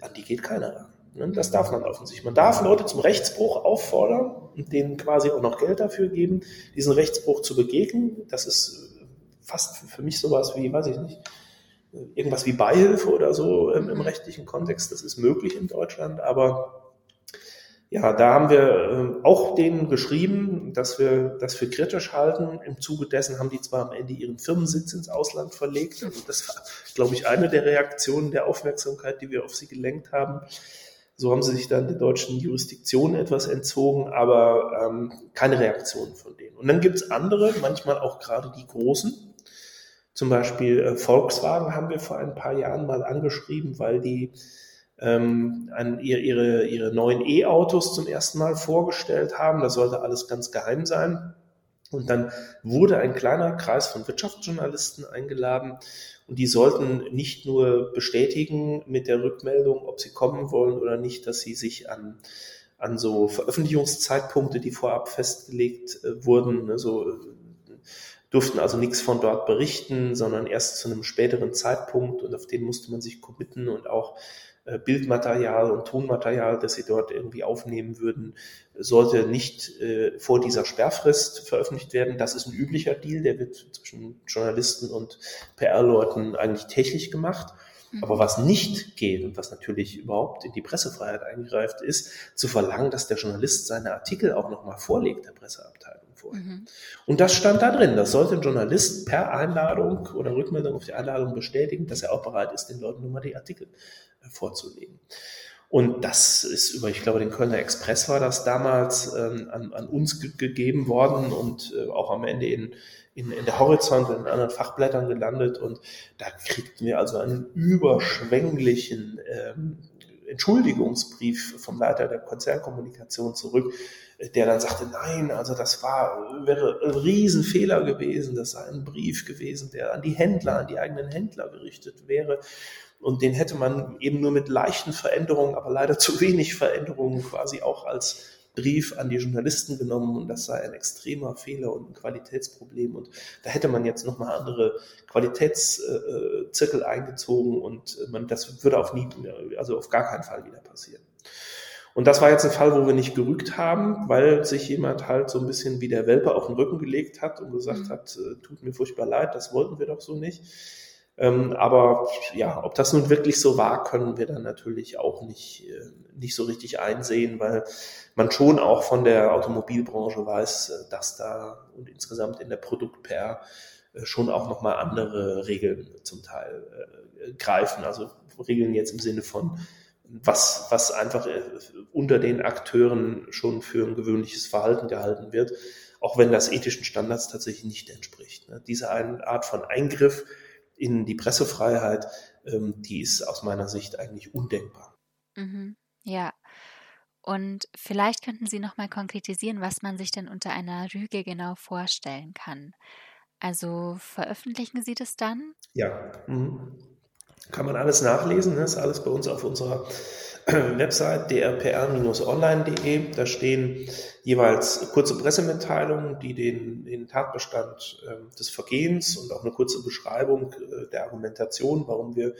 an die geht keiner ran. Ne? Das darf man offensichtlich. Man darf Leute zum Rechtsbruch auffordern und denen quasi auch noch Geld dafür geben, diesen Rechtsbruch zu begegnen. Das ist fast für mich sowas wie, weiß ich nicht, irgendwas wie Beihilfe oder so im, im rechtlichen Kontext. Das ist möglich in Deutschland, aber ja, da haben wir ähm, auch denen geschrieben, dass wir das für kritisch halten. Im Zuge dessen haben die zwar am Ende ihren Firmensitz ins Ausland verlegt. Also das war, glaube ich, eine der Reaktionen der Aufmerksamkeit, die wir auf sie gelenkt haben. So haben sie sich dann der deutschen Jurisdiktion etwas entzogen, aber ähm, keine Reaktion von denen. Und dann gibt es andere, manchmal auch gerade die Großen. Zum Beispiel äh, Volkswagen haben wir vor ein paar Jahren mal angeschrieben, weil die ähm, an ihre, ihre neuen E-Autos zum ersten Mal vorgestellt haben. Das sollte alles ganz geheim sein. Und dann wurde ein kleiner Kreis von Wirtschaftsjournalisten eingeladen und die sollten nicht nur bestätigen mit der Rückmeldung, ob sie kommen wollen oder nicht, dass sie sich an, an so Veröffentlichungszeitpunkte, die vorab festgelegt äh, wurden, ne, so äh, durften also nichts von dort berichten, sondern erst zu einem späteren Zeitpunkt und auf den musste man sich committen und auch Bildmaterial und Tonmaterial, das sie dort irgendwie aufnehmen würden, sollte nicht äh, vor dieser Sperrfrist veröffentlicht werden. Das ist ein üblicher Deal, der wird zwischen Journalisten und PR-Leuten eigentlich täglich gemacht. Mhm. Aber was nicht geht und was natürlich überhaupt in die Pressefreiheit eingreift, ist zu verlangen, dass der Journalist seine Artikel auch nochmal vorlegt der Presseabteilung vorher. Mhm. Und das stand da drin. Das sollte ein Journalist per Einladung oder Rückmeldung auf die Einladung bestätigen, dass er auch bereit ist, den Leuten nochmal die Artikel äh, vorzulegen. Und das ist über, ich glaube, den Kölner Express war das damals ähm, an, an, uns ge gegeben worden und äh, auch am Ende in, in, in der Horizont und in anderen Fachblättern gelandet. Und da kriegten wir also einen überschwänglichen ähm, Entschuldigungsbrief vom Leiter der Konzernkommunikation zurück, der dann sagte, nein, also das war, wäre ein Riesenfehler gewesen, das sei ein Brief gewesen, der an die Händler, an die eigenen Händler gerichtet wäre. Und den hätte man eben nur mit leichten Veränderungen, aber leider zu wenig Veränderungen quasi auch als Brief an die Journalisten genommen und das sei ein extremer Fehler und ein Qualitätsproblem und da hätte man jetzt nochmal andere Qualitätszirkel eingezogen und man, das würde auf nie, also auf gar keinen Fall wieder passieren. Und das war jetzt ein Fall, wo wir nicht gerügt haben, weil sich jemand halt so ein bisschen wie der Welpe auf den Rücken gelegt hat und gesagt mhm. hat, äh, tut mir furchtbar leid, das wollten wir doch so nicht. Ähm, aber ja, ob das nun wirklich so war, können wir dann natürlich auch nicht, äh, nicht so richtig einsehen, weil man schon auch von der Automobilbranche weiß, äh, dass da und insgesamt in der Produkt-PR äh, schon auch nochmal andere Regeln zum Teil greifen. Also Regeln jetzt im Sinne von was, was einfach unter den Akteuren schon für ein gewöhnliches Verhalten gehalten wird, auch wenn das ethischen Standards tatsächlich nicht entspricht. Ne? Diese Art von Eingriff in die Pressefreiheit, ähm, die ist aus meiner Sicht eigentlich undenkbar. Mhm. Ja. Und vielleicht könnten Sie noch mal konkretisieren, was man sich denn unter einer Rüge genau vorstellen kann. Also veröffentlichen Sie das dann? Ja. Mhm. Kann man alles nachlesen, ne? ist alles bei uns auf unserer Website drpr-online.de. Da stehen jeweils kurze Pressemitteilungen, die den, den Tatbestand äh, des Vergehens und auch eine kurze Beschreibung äh, der Argumentation, warum wir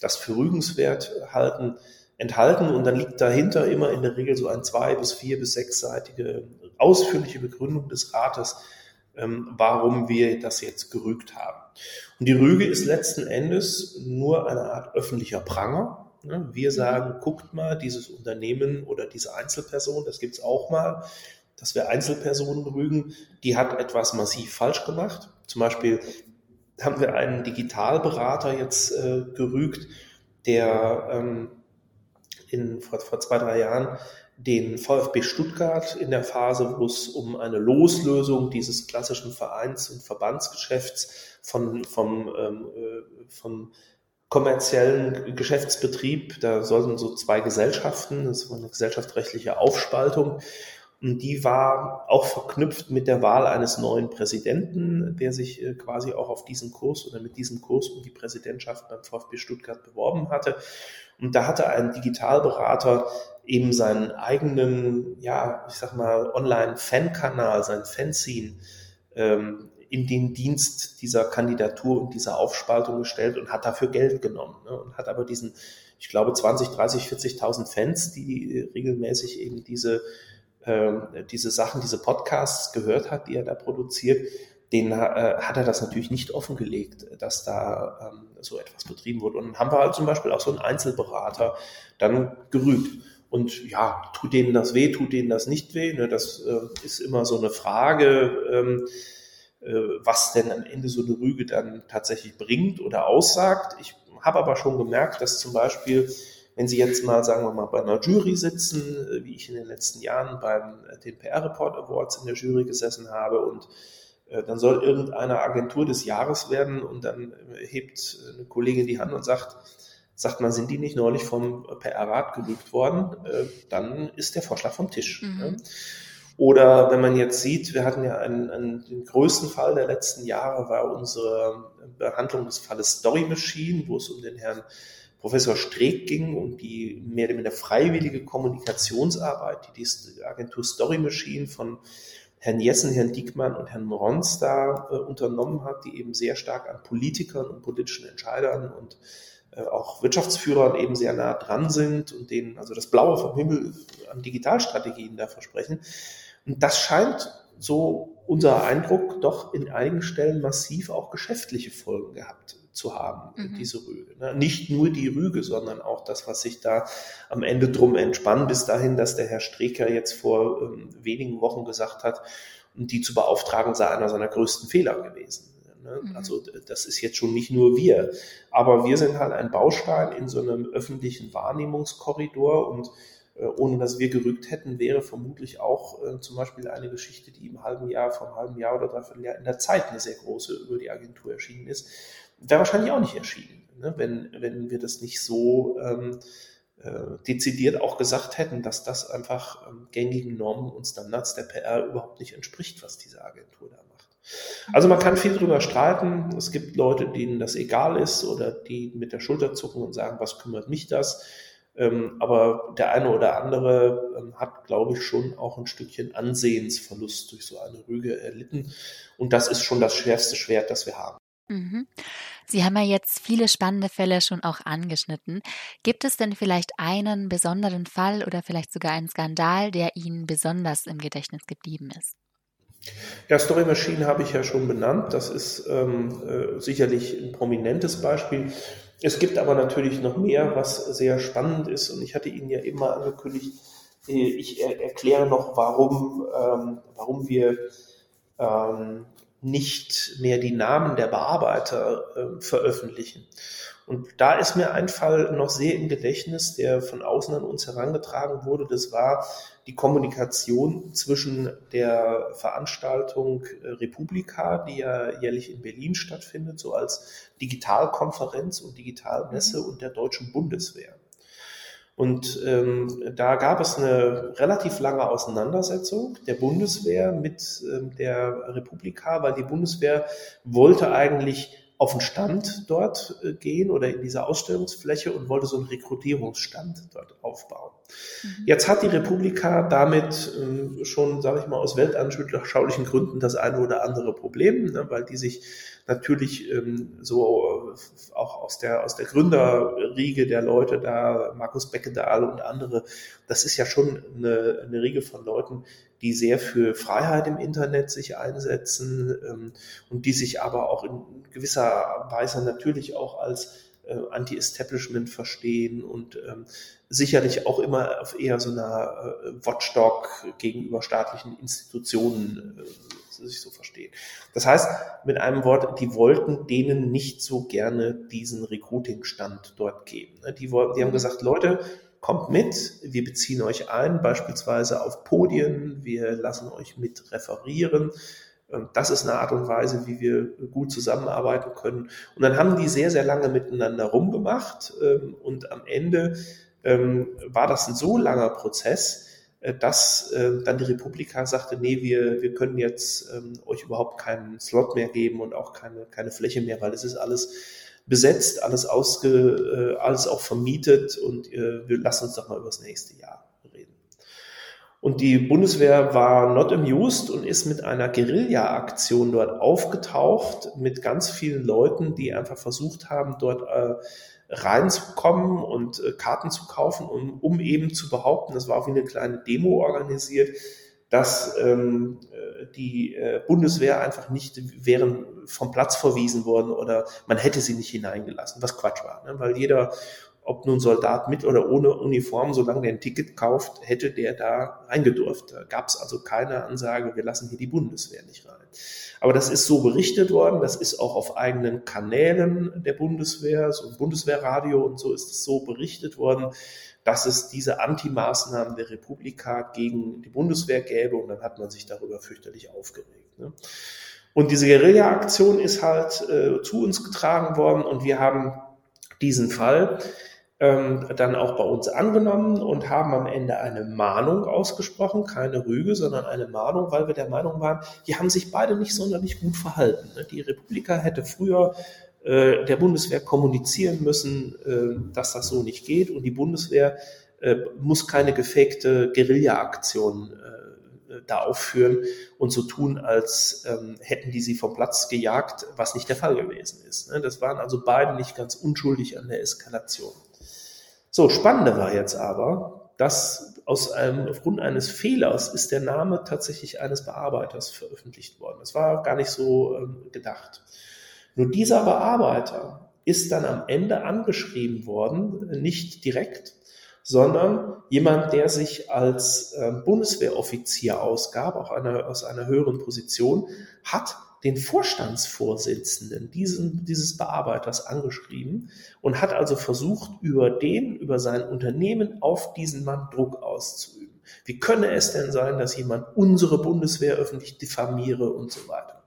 das für rügenswert halten, enthalten. Und dann liegt dahinter immer in der Regel so ein zwei- bis vier- bis sechsseitige ausführliche Begründung des Rates, ähm, warum wir das jetzt gerügt haben. Und die Rüge ist letzten Endes nur eine Art öffentlicher Pranger. Wir sagen, guckt mal, dieses Unternehmen oder diese Einzelperson, das gibt's auch mal, dass wir Einzelpersonen rügen, die hat etwas massiv falsch gemacht. Zum Beispiel haben wir einen Digitalberater jetzt äh, gerügt, der ähm, in, vor, vor zwei, drei Jahren den VfB Stuttgart in der Phase, wo es um eine Loslösung dieses klassischen Vereins- und Verbandsgeschäfts von, vom, ähm, äh, vom kommerziellen Geschäftsbetrieb, da sollten so zwei Gesellschaften, das war eine gesellschaftsrechtliche Aufspaltung, und die war auch verknüpft mit der Wahl eines neuen Präsidenten, der sich äh, quasi auch auf diesen Kurs oder mit diesem Kurs um die Präsidentschaft beim VfB Stuttgart beworben hatte. Und da hatte ein Digitalberater eben seinen eigenen, ja, ich sag mal, Online-Fan-Kanal, sein Fanzine ähm, in den Dienst dieser Kandidatur und dieser Aufspaltung gestellt und hat dafür Geld genommen ne, und hat aber diesen, ich glaube, 20, 30, 40.000 Fans, die regelmäßig eben diese, äh, diese Sachen, diese Podcasts gehört hat, die er da produziert, den äh, hat er das natürlich nicht offengelegt, dass da ähm, so etwas betrieben wurde. Und dann haben wir halt zum Beispiel auch so einen Einzelberater dann gerügt. Und ja, tut denen das weh, tut denen das nicht weh? Ne? Das äh, ist immer so eine Frage, ähm, äh, was denn am Ende so eine Rüge dann tatsächlich bringt oder aussagt. Ich habe aber schon gemerkt, dass zum Beispiel, wenn Sie jetzt mal, sagen wir mal, bei einer Jury sitzen, äh, wie ich in den letzten Jahren beim äh, den PR Report Awards in der Jury gesessen habe und äh, dann soll irgendeine Agentur des Jahres werden und dann äh, hebt eine Kollegin die Hand und sagt, sagt man, sind die nicht neulich vom PR-Rat gerügt worden, äh, dann ist der Vorschlag vom Tisch. Mhm. Oder wenn man jetzt sieht, wir hatten ja einen, einen, den größten Fall der letzten Jahre, war unsere Behandlung des Falles Story Machine, wo es um den Herrn Professor Streeck ging und die mehr oder weniger freiwillige Kommunikationsarbeit, die die Agentur Story Machine von Herrn Jessen, Herrn Diekmann und Herrn Morons da äh, unternommen hat, die eben sehr stark an Politikern und politischen Entscheidern und äh, auch Wirtschaftsführern eben sehr nah dran sind und denen also das Blaue vom Himmel an Digitalstrategien da versprechen. Und das scheint so unser Eindruck doch in einigen Stellen massiv auch geschäftliche Folgen gehabt zu haben, mhm. diese Rüge. Ne? Nicht nur die Rüge, sondern auch das, was sich da am Ende drum entspannt, bis dahin, dass der Herr Streker jetzt vor ähm, wenigen Wochen gesagt hat, die zu beauftragen sei einer seiner größten Fehler gewesen. Ne? Mhm. Also das ist jetzt schon nicht nur wir, aber wir sind halt ein Baustein in so einem öffentlichen Wahrnehmungskorridor und ohne dass wir gerückt hätten, wäre vermutlich auch äh, zum Beispiel eine Geschichte, die im halben Jahr, vor einem halben Jahr oder dreiviertel Jahr in der Zeit eine sehr große über die Agentur erschienen ist, wäre wahrscheinlich auch nicht erschienen, ne? wenn, wenn wir das nicht so ähm, äh, dezidiert auch gesagt hätten, dass das einfach ähm, gängigen Normen und Standards der PR überhaupt nicht entspricht, was diese Agentur da macht. Also man kann viel darüber streiten. Es gibt Leute, denen das egal ist oder die mit der Schulter zucken und sagen, was kümmert mich das? Ähm, aber der eine oder andere ähm, hat, glaube ich, schon auch ein Stückchen Ansehensverlust durch so eine Rüge erlitten. Und das ist schon das schwerste Schwert, das wir haben. Mhm. Sie haben ja jetzt viele spannende Fälle schon auch angeschnitten. Gibt es denn vielleicht einen besonderen Fall oder vielleicht sogar einen Skandal, der Ihnen besonders im Gedächtnis geblieben ist? Ja, Story Machine habe ich ja schon benannt. Das ist ähm, äh, sicherlich ein prominentes Beispiel. Es gibt aber natürlich noch mehr, was sehr spannend ist. Und ich hatte Ihnen ja mal angekündigt, äh, ich er erkläre noch, warum, ähm, warum wir ähm, nicht mehr die Namen der Bearbeiter äh, veröffentlichen. Und da ist mir ein Fall noch sehr im Gedächtnis, der von außen an uns herangetragen wurde. Das war die Kommunikation zwischen der Veranstaltung äh, Republika, die ja jährlich in Berlin stattfindet, so als Digitalkonferenz und Digitalmesse mhm. und der deutschen Bundeswehr. Und ähm, da gab es eine relativ lange Auseinandersetzung der Bundeswehr mit ähm, der Republika, weil die Bundeswehr wollte eigentlich auf den Stand dort äh, gehen oder in diese Ausstellungsfläche und wollte so einen Rekrutierungsstand dort aufbauen. Mhm. Jetzt hat die Republika damit äh, schon, sage ich mal, aus weltanschaulichen Gründen das eine oder andere Problem, ne, weil die sich natürlich ähm, so äh, auch aus der, aus der Gründerriege der Leute da, Markus Beckedahl und andere, das ist ja schon eine, eine Riege von Leuten, die sehr für Freiheit im Internet sich einsetzen ähm, und die sich aber auch in gewisser Weise natürlich auch als äh, Anti-Establishment verstehen und ähm, sicherlich auch immer auf eher so einer äh, Watchdog gegenüber staatlichen Institutionen äh, sich so verstehen. Das heißt, mit einem Wort, die wollten denen nicht so gerne diesen Recruiting-Stand dort geben. Ne? Die, die haben gesagt, Leute, kommt mit, wir beziehen euch ein, beispielsweise auf Podien, wir lassen euch mit referieren. Das ist eine Art und Weise, wie wir gut zusammenarbeiten können. Und dann haben die sehr, sehr lange miteinander rumgemacht ähm, und am Ende ähm, war das ein so langer Prozess, dass äh, dann die Republika sagte, nee, wir, wir können jetzt ähm, euch überhaupt keinen Slot mehr geben und auch keine, keine Fläche mehr, weil es ist alles besetzt, alles ausge, äh, alles auch vermietet und äh, wir lassen uns doch mal über das nächste Jahr reden. Und die Bundeswehr war not amused und ist mit einer Guerilla-Aktion dort aufgetaucht mit ganz vielen Leuten, die einfach versucht haben, dort äh, reinzukommen und äh, Karten zu kaufen, um, um eben zu behaupten, das war auch wie eine kleine Demo organisiert, dass ähm, äh, die äh, Bundeswehr einfach nicht wären vom Platz verwiesen worden oder man hätte sie nicht hineingelassen, was Quatsch war, ne? weil jeder, ob nun Soldat mit oder ohne Uniform, solange der ein Ticket kauft, hätte der da reingedurft. Da gab es also keine Ansage, wir lassen hier die Bundeswehr nicht rein. Aber das ist so berichtet worden, das ist auch auf eigenen Kanälen der Bundeswehr, so im Bundeswehrradio und so ist es so berichtet worden dass es diese Anti-Maßnahmen der Republika gegen die Bundeswehr gäbe und dann hat man sich darüber fürchterlich aufgeregt. Ne? Und diese Guerilla-Aktion ist halt äh, zu uns getragen worden und wir haben diesen Fall ähm, dann auch bei uns angenommen und haben am Ende eine Mahnung ausgesprochen, keine Rüge, sondern eine Mahnung, weil wir der Meinung waren, die haben sich beide nicht sonderlich gut verhalten. Ne? Die Republika hätte früher äh, der Bundeswehr kommunizieren müssen, äh, dass das so nicht geht. Und die Bundeswehr äh, muss keine gefakte Guerilla-Aktion da aufführen und so tun, als ähm, hätten die sie vom Platz gejagt, was nicht der Fall gewesen ist. Ne? Das waren also beide nicht ganz unschuldig an der Eskalation. So, spannende war jetzt aber, dass aus einem, aufgrund eines Fehlers ist der Name tatsächlich eines Bearbeiters veröffentlicht worden. Das war gar nicht so ähm, gedacht. Nur dieser Bearbeiter ist dann am Ende angeschrieben worden, nicht direkt, sondern jemand, der sich als äh, Bundeswehroffizier ausgab, auch eine, aus einer höheren Position, hat den Vorstandsvorsitzenden diesen, dieses Bearbeiters angeschrieben und hat also versucht, über den, über sein Unternehmen auf diesen Mann Druck auszuüben. Wie könne es denn sein, dass jemand unsere Bundeswehr öffentlich diffamiere und so weiter?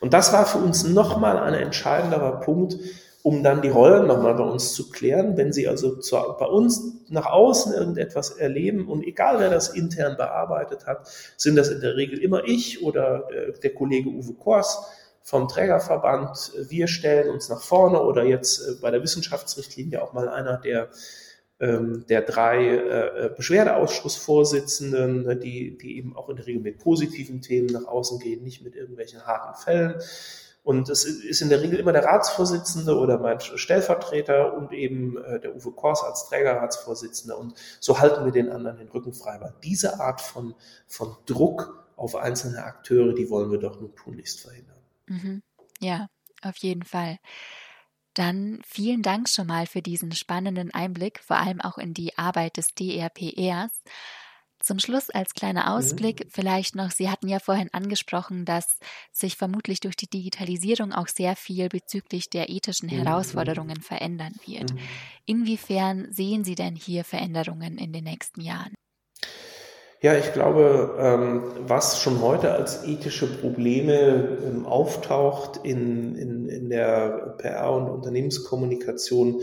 Und das war für uns nochmal ein entscheidenderer Punkt, um dann die Rollen nochmal bei uns zu klären. Wenn Sie also zu, bei uns nach außen irgendetwas erleben und egal wer das intern bearbeitet hat, sind das in der Regel immer ich oder äh, der Kollege Uwe Kors vom Trägerverband. Wir stellen uns nach vorne oder jetzt äh, bei der Wissenschaftsrichtlinie auch mal einer der ähm, der drei äh, Beschwerdeausschussvorsitzenden, die, die eben auch in der Regel mit positiven Themen nach außen gehen, nicht mit irgendwelchen harten Fällen. Und es ist in der Regel immer der Ratsvorsitzende oder mein Stellvertreter und eben äh, der Uwe Kors als Trägerratsvorsitzender. Und so halten wir den anderen den Rücken frei. Weil diese Art von, von Druck auf einzelne Akteure, die wollen wir doch nun tunlichst verhindern. Mhm. Ja, auf jeden Fall. Dann vielen Dank schon mal für diesen spannenden Einblick, vor allem auch in die Arbeit des DRPRs. Zum Schluss als kleiner mhm. Ausblick mhm. vielleicht noch, Sie hatten ja vorhin angesprochen, dass sich vermutlich durch die Digitalisierung auch sehr viel bezüglich der ethischen mhm. Herausforderungen verändern wird. Mhm. Inwiefern sehen Sie denn hier Veränderungen in den nächsten Jahren? Ja, ich glaube, ähm, was schon heute als ethische Probleme ähm, auftaucht in, in, in der PR- und Unternehmenskommunikation,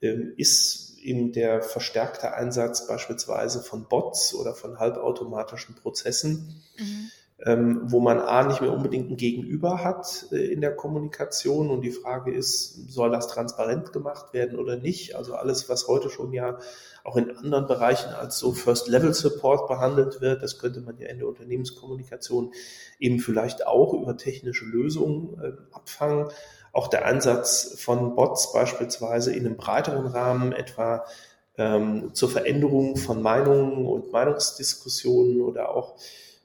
ähm, ist eben der verstärkte Einsatz beispielsweise von Bots oder von halbautomatischen Prozessen, mhm. ähm, wo man A nicht mehr unbedingt ein Gegenüber hat äh, in der Kommunikation und die Frage ist, soll das transparent gemacht werden oder nicht? Also alles, was heute schon ja auch in anderen Bereichen als so First-Level-Support behandelt wird, das könnte man ja in der Unternehmenskommunikation eben vielleicht auch über technische Lösungen äh, abfangen auch der Ansatz von Bots beispielsweise in einem breiteren Rahmen etwa ähm, zur Veränderung von Meinungen und Meinungsdiskussionen oder auch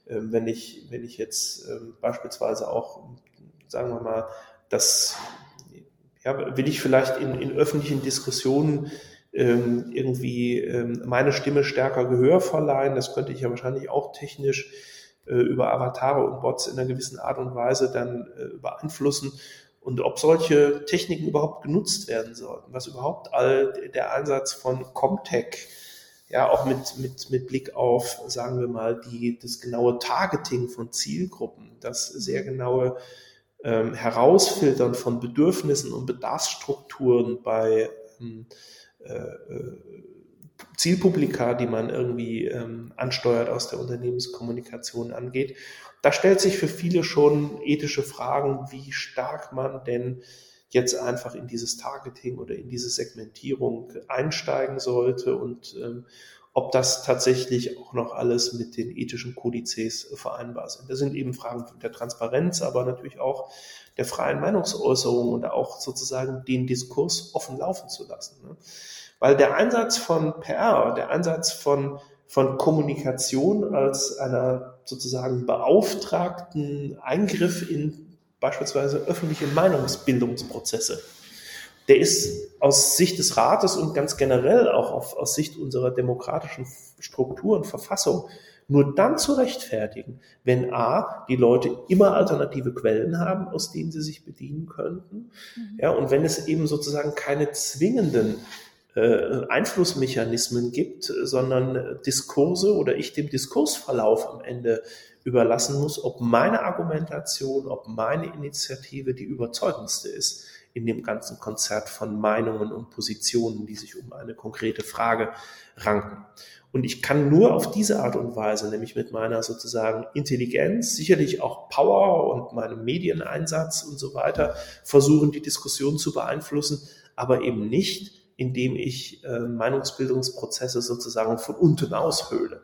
ähm, wenn ich wenn ich jetzt ähm, beispielsweise auch sagen wir mal das ja, will ich vielleicht in, in öffentlichen Diskussionen ähm, irgendwie ähm, meine Stimme stärker Gehör verleihen. Das könnte ich ja wahrscheinlich auch technisch äh, über Avatare und Bots in einer gewissen Art und Weise dann äh, beeinflussen und ob solche Techniken überhaupt genutzt werden sollten, was überhaupt all der Einsatz von Comtech, ja, auch mit, mit, mit Blick auf, sagen wir mal, die, das genaue Targeting von Zielgruppen, das sehr genaue ähm, Herausfiltern von Bedürfnissen und Bedarfsstrukturen bei ähm, äh, äh Zielpublika, die man irgendwie ähm, ansteuert aus der Unternehmenskommunikation angeht da stellt sich für viele schon ethische Fragen, wie stark man denn jetzt einfach in dieses Targeting oder in diese Segmentierung einsteigen sollte und ähm, ob das tatsächlich auch noch alles mit den ethischen Kodizes vereinbar sind. Das sind eben Fragen der Transparenz, aber natürlich auch der freien Meinungsäußerung und auch sozusagen den Diskurs offen laufen zu lassen. Ne? Weil der Einsatz von PR, der Einsatz von von Kommunikation als einer sozusagen beauftragten Eingriff in beispielsweise öffentliche Meinungsbildungsprozesse. Der ist aus Sicht des Rates und ganz generell auch auf, aus Sicht unserer demokratischen Struktur und Verfassung nur dann zu rechtfertigen, wenn A, die Leute immer alternative Quellen haben, aus denen sie sich bedienen könnten, mhm. ja, und wenn es eben sozusagen keine zwingenden äh, Einflussmechanismen gibt, sondern Diskurse oder ich dem Diskursverlauf am Ende überlassen muss, ob meine Argumentation, ob meine Initiative die überzeugendste ist in dem ganzen Konzert von Meinungen und Positionen, die sich um eine konkrete Frage ranken. Und ich kann nur auf diese Art und Weise, nämlich mit meiner sozusagen Intelligenz, sicherlich auch Power und meinem Medieneinsatz und so weiter, versuchen, die Diskussion zu beeinflussen, aber eben nicht indem ich äh, Meinungsbildungsprozesse sozusagen von unten aushöhle.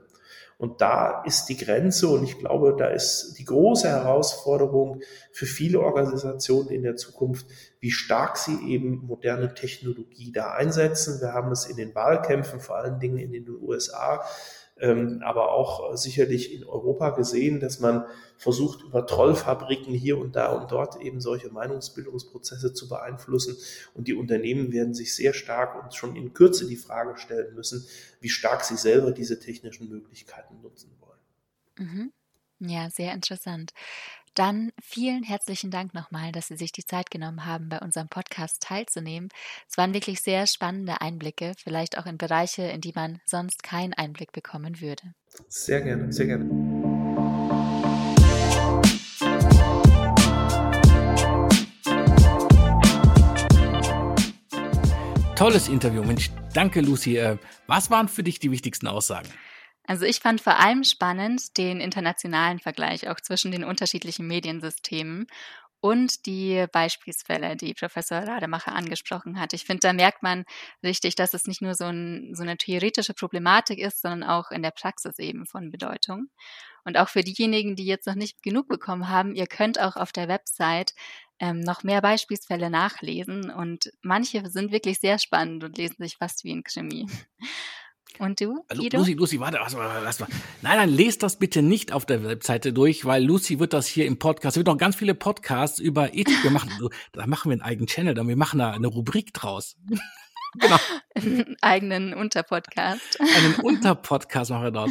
Und da ist die Grenze und ich glaube, da ist die große Herausforderung für viele Organisationen in der Zukunft, wie stark sie eben moderne Technologie da einsetzen. Wir haben es in den Wahlkämpfen, vor allen Dingen in den USA, aber auch sicherlich in Europa gesehen, dass man versucht, über Trollfabriken hier und da und dort eben solche Meinungsbildungsprozesse zu beeinflussen. Und die Unternehmen werden sich sehr stark und schon in Kürze die Frage stellen müssen, wie stark sie selber diese technischen Möglichkeiten nutzen wollen. Mhm. Ja, sehr interessant. Dann vielen herzlichen Dank nochmal, dass Sie sich die Zeit genommen haben, bei unserem Podcast teilzunehmen. Es waren wirklich sehr spannende Einblicke, vielleicht auch in Bereiche, in die man sonst keinen Einblick bekommen würde. Sehr gerne, sehr gerne. Tolles Interview, Mensch. Danke, Lucy. Äh, was waren für dich die wichtigsten Aussagen? Also ich fand vor allem spannend den internationalen Vergleich auch zwischen den unterschiedlichen Mediensystemen und die Beispielsfälle, die Professor Rademacher angesprochen hat. Ich finde, da merkt man richtig, dass es nicht nur so, ein, so, eine theoretische Problematik ist, sondern auch in der Praxis eben von Bedeutung. Und auch für diejenigen, die jetzt noch nicht genug bekommen haben, ihr könnt auch auf der Website ähm, noch mehr Beispielsfälle nachlesen und manche sind wirklich sehr spannend und lesen sich fast wie ein Krimi. Und du, Guido? Lucy, Lucy, warte, lass mal, lass mal. Nein, nein, lest das bitte nicht auf der Webseite durch, weil Lucy wird das hier im Podcast, es wird noch ganz viele Podcasts über Ethik gemacht. da machen wir einen eigenen Channel, dann wir machen da eine Rubrik draus. Genau. Einen eigenen Unterpodcast. Einen Unterpodcast machen wir dort.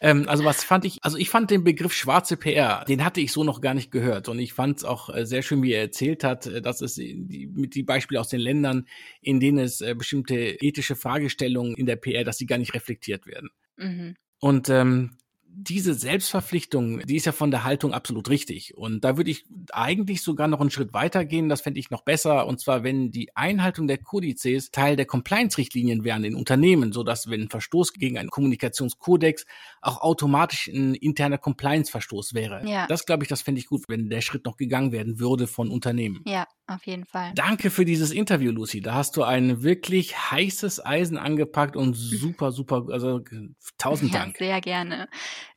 Ähm, also was fand ich, also ich fand den Begriff schwarze PR, den hatte ich so noch gar nicht gehört. Und ich fand es auch äh, sehr schön, wie er erzählt hat, äh, dass es die, mit die Beispiele aus den Ländern, in denen es äh, bestimmte ethische Fragestellungen in der PR, dass sie gar nicht reflektiert werden. Mhm. Und ähm, diese Selbstverpflichtung, die ist ja von der Haltung absolut richtig. Und da würde ich eigentlich sogar noch einen Schritt weiter gehen. Das fände ich noch besser. Und zwar, wenn die Einhaltung der Kodizes Teil der Compliance-Richtlinien wären in Unternehmen, so dass wenn ein Verstoß gegen einen Kommunikationskodex auch automatisch ein interner Compliance-Verstoß wäre. Ja. Das glaube ich, das fände ich gut, wenn der Schritt noch gegangen werden würde von Unternehmen. Ja, auf jeden Fall. Danke für dieses Interview, Lucy. Da hast du ein wirklich heißes Eisen angepackt und super, super, also tausend ja, Dank. Sehr gerne.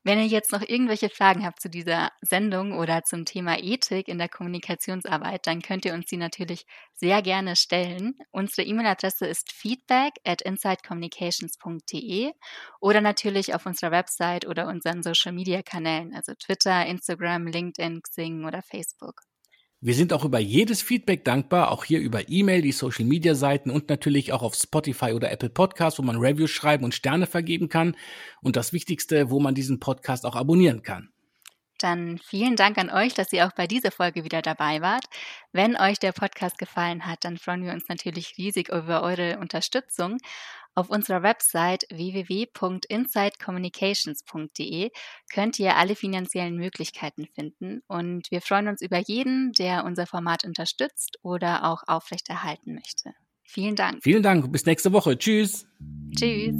Wenn ihr jetzt noch irgendwelche Fragen habt zu dieser Sendung oder zum Thema Ethik in der Kommunikationsarbeit, dann könnt ihr uns die natürlich sehr gerne stellen. Unsere E-Mail-Adresse ist feedback at insidecommunications.de oder natürlich auf unserer Website oder unseren Social-Media-Kanälen, also Twitter, Instagram, LinkedIn, Xing oder Facebook. Wir sind auch über jedes Feedback dankbar, auch hier über E-Mail, die Social Media Seiten und natürlich auch auf Spotify oder Apple Podcasts, wo man Reviews schreiben und Sterne vergeben kann. Und das Wichtigste, wo man diesen Podcast auch abonnieren kann. Dann vielen Dank an euch, dass ihr auch bei dieser Folge wieder dabei wart. Wenn euch der Podcast gefallen hat, dann freuen wir uns natürlich riesig über eure Unterstützung. Auf unserer Website www.insidecommunications.de könnt ihr alle finanziellen Möglichkeiten finden und wir freuen uns über jeden, der unser Format unterstützt oder auch aufrechterhalten möchte. Vielen Dank. Vielen Dank. Bis nächste Woche. Tschüss. Tschüss.